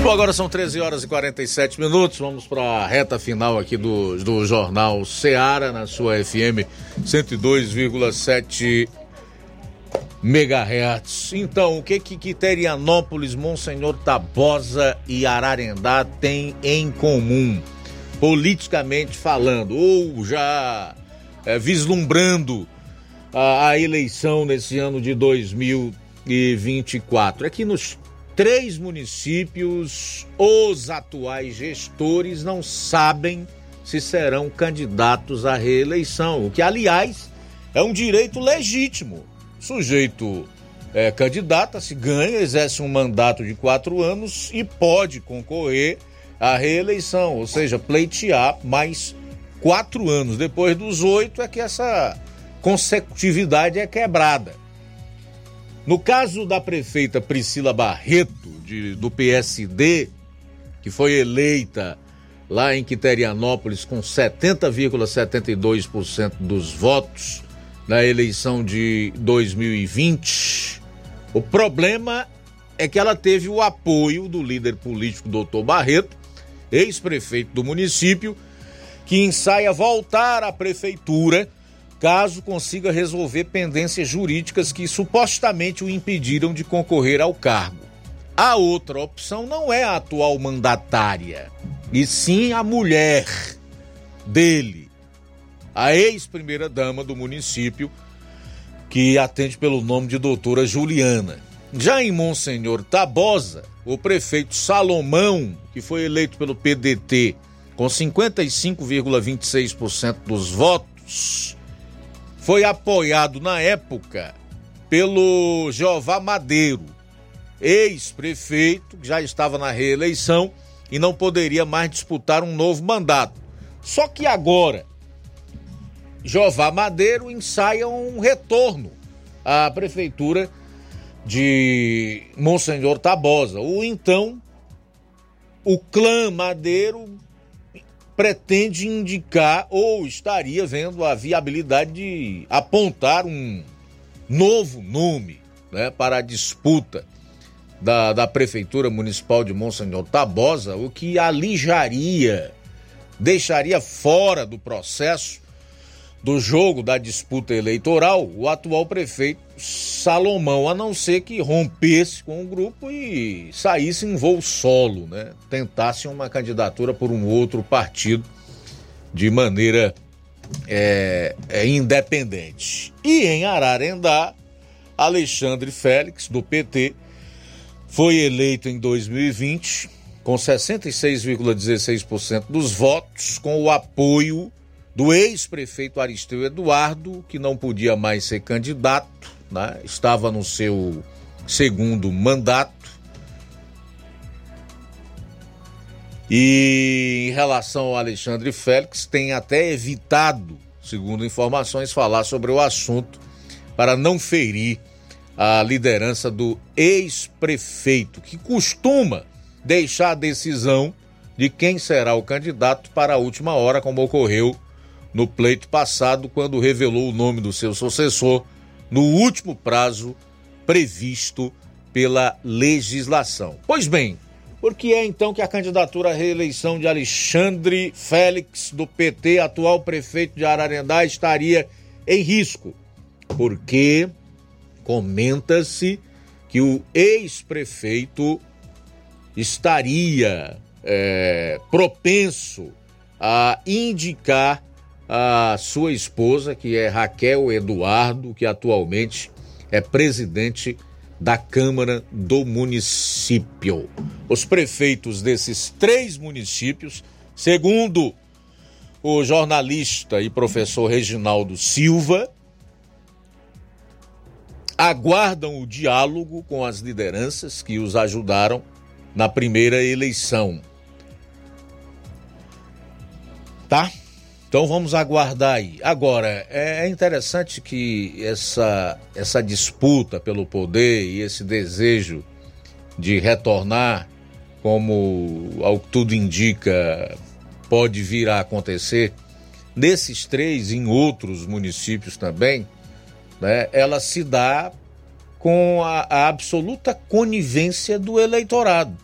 Bom, agora são 13 horas e 47 minutos. Vamos para a reta final aqui do, do Jornal Seara, na sua FM 102,7 megahertz. Então, o que que Quiterianópolis, Monsenhor Tabosa e Ararendá têm em comum, politicamente falando, ou já é, vislumbrando a, a eleição nesse ano de 2024? É que nos três municípios, os atuais gestores não sabem se serão candidatos à reeleição, o que, aliás, é um direito legítimo. O sujeito é, candidata, se ganha, exerce um mandato de quatro anos e pode concorrer à reeleição, ou seja, pleitear mais quatro anos. Depois dos oito é que essa consecutividade é quebrada. No caso da prefeita Priscila Barreto, de, do PSD, que foi eleita lá em Quiterianópolis com 70,72% dos votos na eleição de 2020. O problema é que ela teve o apoio do líder político Dr. Barreto, ex-prefeito do município, que ensaia voltar à prefeitura caso consiga resolver pendências jurídicas que supostamente o impediram de concorrer ao cargo. A outra opção não é a atual mandatária, e sim a mulher dele, a ex-primeira-dama do município, que atende pelo nome de doutora Juliana. Já em Monsenhor Tabosa, o prefeito Salomão, que foi eleito pelo PDT com 55,26% dos votos, foi apoiado na época pelo Jeová Madeiro, ex-prefeito, que já estava na reeleição e não poderia mais disputar um novo mandato. Só que agora, Jeová Madeiro ensaia um retorno à prefeitura de Monsenhor Tabosa. O então, o clã Madeiro pretende indicar ou estaria vendo a viabilidade de apontar um novo nome né, para a disputa da, da Prefeitura Municipal de Monsenhor Tabosa, o que alijaria, deixaria fora do processo do jogo da disputa eleitoral o atual prefeito Salomão, a não ser que rompesse com o grupo e saísse em voo solo, né? Tentasse uma candidatura por um outro partido de maneira é, é, independente. E em Ararendá, Alexandre Félix, do PT, foi eleito em 2020 com 66,16% dos votos, com o apoio do ex-prefeito Aristeu Eduardo, que não podia mais ser candidato, né? estava no seu segundo mandato. E em relação ao Alexandre Félix, tem até evitado, segundo informações, falar sobre o assunto para não ferir a liderança do ex-prefeito, que costuma deixar a decisão de quem será o candidato para a última hora, como ocorreu no pleito passado, quando revelou o nome do seu sucessor no último prazo previsto pela legislação. Pois bem, por que é então que a candidatura à reeleição de Alexandre Félix, do PT, atual prefeito de Ararendá, estaria em risco? Porque comenta-se que o ex-prefeito estaria é, propenso a indicar a sua esposa, que é Raquel Eduardo, que atualmente é presidente da Câmara do município. Os prefeitos desses três municípios, segundo o jornalista e professor Reginaldo Silva, aguardam o diálogo com as lideranças que os ajudaram na primeira eleição. Tá? Então vamos aguardar aí. Agora, é, é interessante que essa, essa disputa pelo poder e esse desejo de retornar, como ao que tudo indica, pode vir a acontecer, nesses três e em outros municípios também, né, ela se dá com a, a absoluta conivência do eleitorado.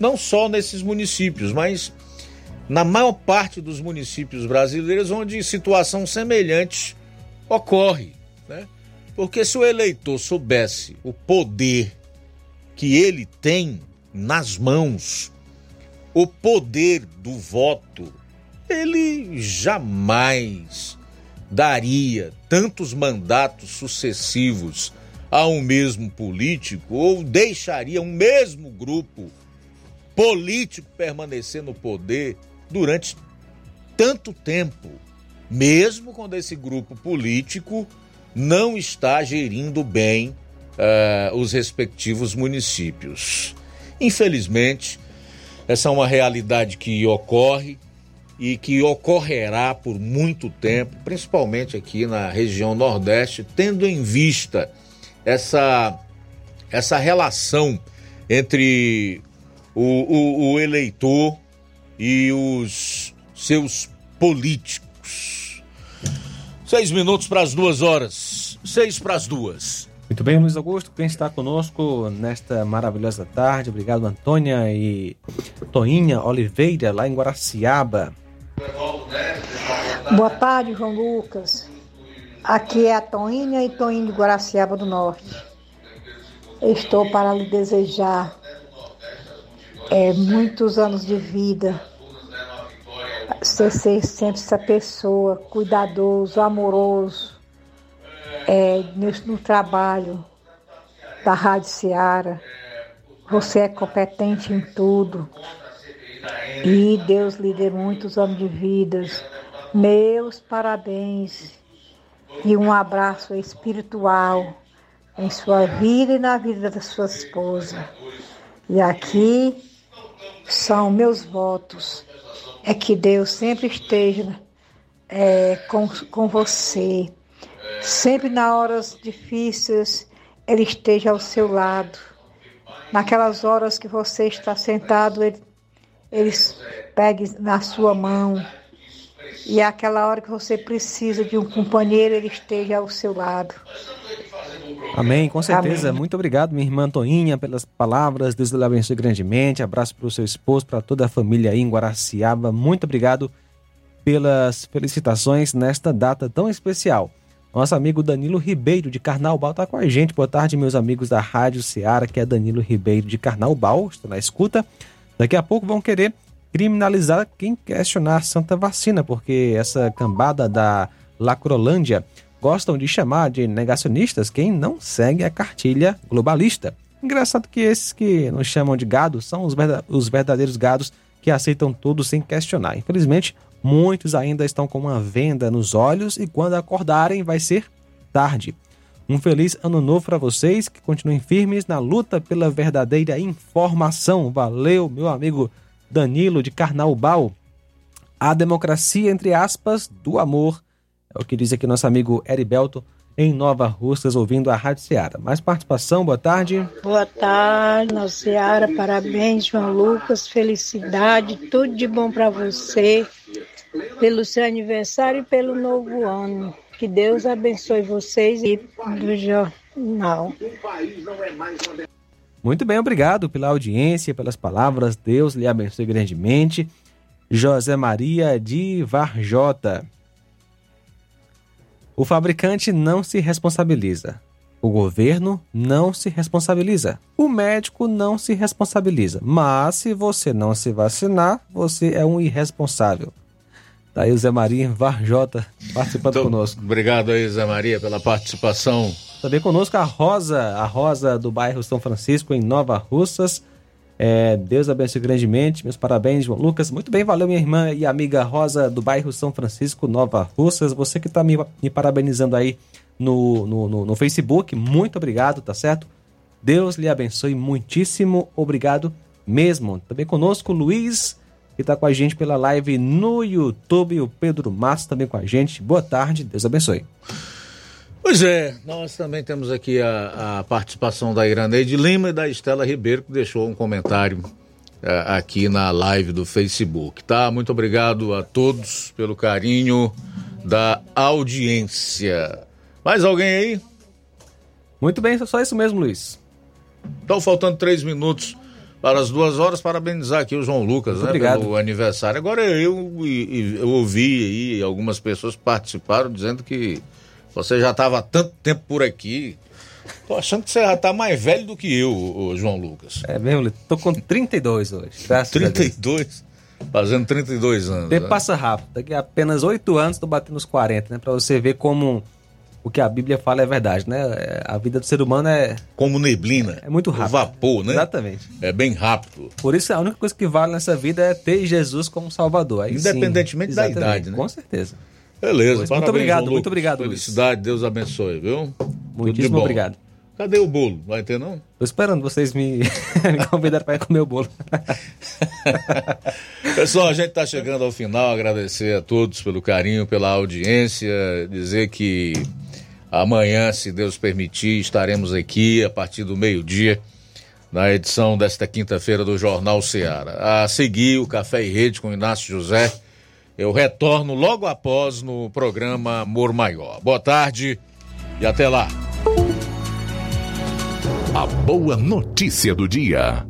Não só nesses municípios, mas na maior parte dos municípios brasileiros onde situação semelhante ocorre. Né? Porque se o eleitor soubesse o poder que ele tem nas mãos, o poder do voto, ele jamais daria tantos mandatos sucessivos a um mesmo político ou deixaria um mesmo grupo político permanecer no poder durante tanto tempo, mesmo quando esse grupo político não está gerindo bem uh, os respectivos municípios. Infelizmente, essa é uma realidade que ocorre e que ocorrerá por muito tempo, principalmente aqui na região Nordeste, tendo em vista essa, essa relação entre o, o, o eleitor e os seus políticos. Seis minutos para as duas horas. Seis para as duas. Muito bem, Luiz Augusto, quem está conosco nesta maravilhosa tarde. Obrigado, Antônia e Toinha Oliveira, lá em Guaraciaba. Boa tarde, João Lucas. Aqui é a Toinha e Toinho de Guaraciaba do Norte. Estou para lhe desejar é, muitos anos de vida. Você ser sempre essa pessoa cuidadoso, amoroso, é, no, no trabalho da Rádio Seara. Você é competente em tudo. E Deus lhe dê muitos anos de vidas. Meus parabéns e um abraço espiritual em sua vida e na vida da sua esposa. E aqui são meus votos. É que Deus sempre esteja é, com, com você. Sempre nas horas difíceis, Ele esteja ao seu lado. Naquelas horas que você está sentado, Ele, ele pegue na sua mão. E é aquela hora que você precisa de um companheiro, Ele esteja ao seu lado. Amém, com certeza. Amém. Muito obrigado, minha irmã Toinha, pelas palavras. Deus lhe abençoe grandemente. Abraço para o seu esposo, para toda a família aí em Guaraciaba. Muito obrigado pelas felicitações nesta data tão especial. Nosso amigo Danilo Ribeiro de Carnaubal está com a gente. Boa tarde, meus amigos da Rádio Ceará, que é Danilo Ribeiro de Carnaubal. Estou na escuta. Daqui a pouco vão querer criminalizar quem questionar Santa Vacina, porque essa cambada da Lacrolândia gostam de chamar de negacionistas quem não segue a cartilha globalista. Engraçado que esses que nos chamam de gado são os verda- os verdadeiros gados que aceitam tudo sem questionar. Infelizmente, muitos ainda estão com uma venda nos olhos e quando acordarem vai ser tarde. Um feliz ano novo para vocês que continuem firmes na luta pela verdadeira informação. Valeu, meu amigo Danilo de Carnaubal. A democracia, entre aspas, do amor. É o que diz aqui nosso amigo Heriberto em Nova Russas, ouvindo a Rádio Seara. Mais participação, boa tarde. Boa tarde, Nossa Seara. Parabéns, João Lucas. Felicidade, tudo de bom para você, pelo seu aniversário e pelo novo ano. Que Deus abençoe vocês e do jornal. Muito bem, obrigado pela audiência, pelas palavras. Deus lhe abençoe grandemente. José Maria de Varjota. O fabricante não se responsabiliza. O governo não se responsabiliza. O médico não se responsabiliza. Mas se você não se vacinar, você é um irresponsável. Tá aí o Zé Maria Varjota participando conosco. Obrigado aí, Zé Maria, pela participação. Também conosco a Rosa, a Rosa do bairro São Francisco, em Nova Russas. É, Deus abençoe grandemente. Meus parabéns, João Lucas. Muito bem, valeu, minha irmã e amiga Rosa do bairro São Francisco, Nova Russas. Você que está me, me parabenizando aí no, no, no, no Facebook, muito obrigado, tá certo? Deus lhe abençoe muitíssimo. Obrigado mesmo. Também conosco, Luiz, que está com a gente pela live no YouTube. O Pedro Matos também com a gente. Boa tarde, Deus abençoe. Pois é, nós também temos aqui a, a participação da Iraneide Lima e da Estela Ribeiro, que deixou um comentário eh, aqui na live do Facebook, tá? Muito obrigado a todos pelo carinho da audiência. Mais alguém aí? Muito bem, só isso mesmo, Luiz. Estão faltando três minutos para as duas horas. Parabenizar aqui o João Lucas, Muito né? obrigado. Pelo aniversário. Agora eu, e- e- eu ouvi aí, algumas pessoas participaram dizendo que você já estava há tanto tempo por aqui. Tô achando que você já tá mais velho do que eu, João Lucas. É mesmo. Tô com 32 hoje. Graças a Deus. 32? Fazendo 32 anos. Tempo né? passa rápido. Daqui a apenas 8 anos tô batendo os 40, né? Pra você ver como o que a Bíblia fala é verdade, né? É, A vida do ser humano é. Como neblina. É muito rápido. Vapor, né? Exatamente. É bem rápido. Por isso a única coisa que vale nessa vida é ter Jesus como Salvador. Aí sim, Independentemente da exatamente, idade, né? Com certeza. Beleza, Pois, parabéns, muito obrigado, muito obrigado, Luiz. Felicidade, Deus abençoe, viu? Muitíssimo obrigado. Cadê o bolo? Vai ter não? Tô esperando vocês me, me convidarem para ir comer o bolo. Pessoal, a gente está chegando ao final. Agradecer a todos pelo carinho, pela audiência. Dizer que amanhã, se Deus permitir, estaremos aqui a partir do meio-dia na edição desta quinta-feira do Jornal Ceará. A seguir, o Café e Rede com Inácio José. Eu retorno logo após no programa Amor Maior. Boa tarde e até lá. A boa notícia do dia.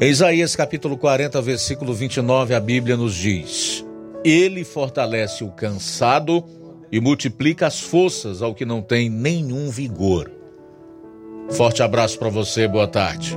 Em Isaías capítulo 40, versículo 29, a Bíblia nos diz: Ele fortalece o cansado e multiplica as forças ao que não tem nenhum vigor. Forte abraço para você, boa tarde.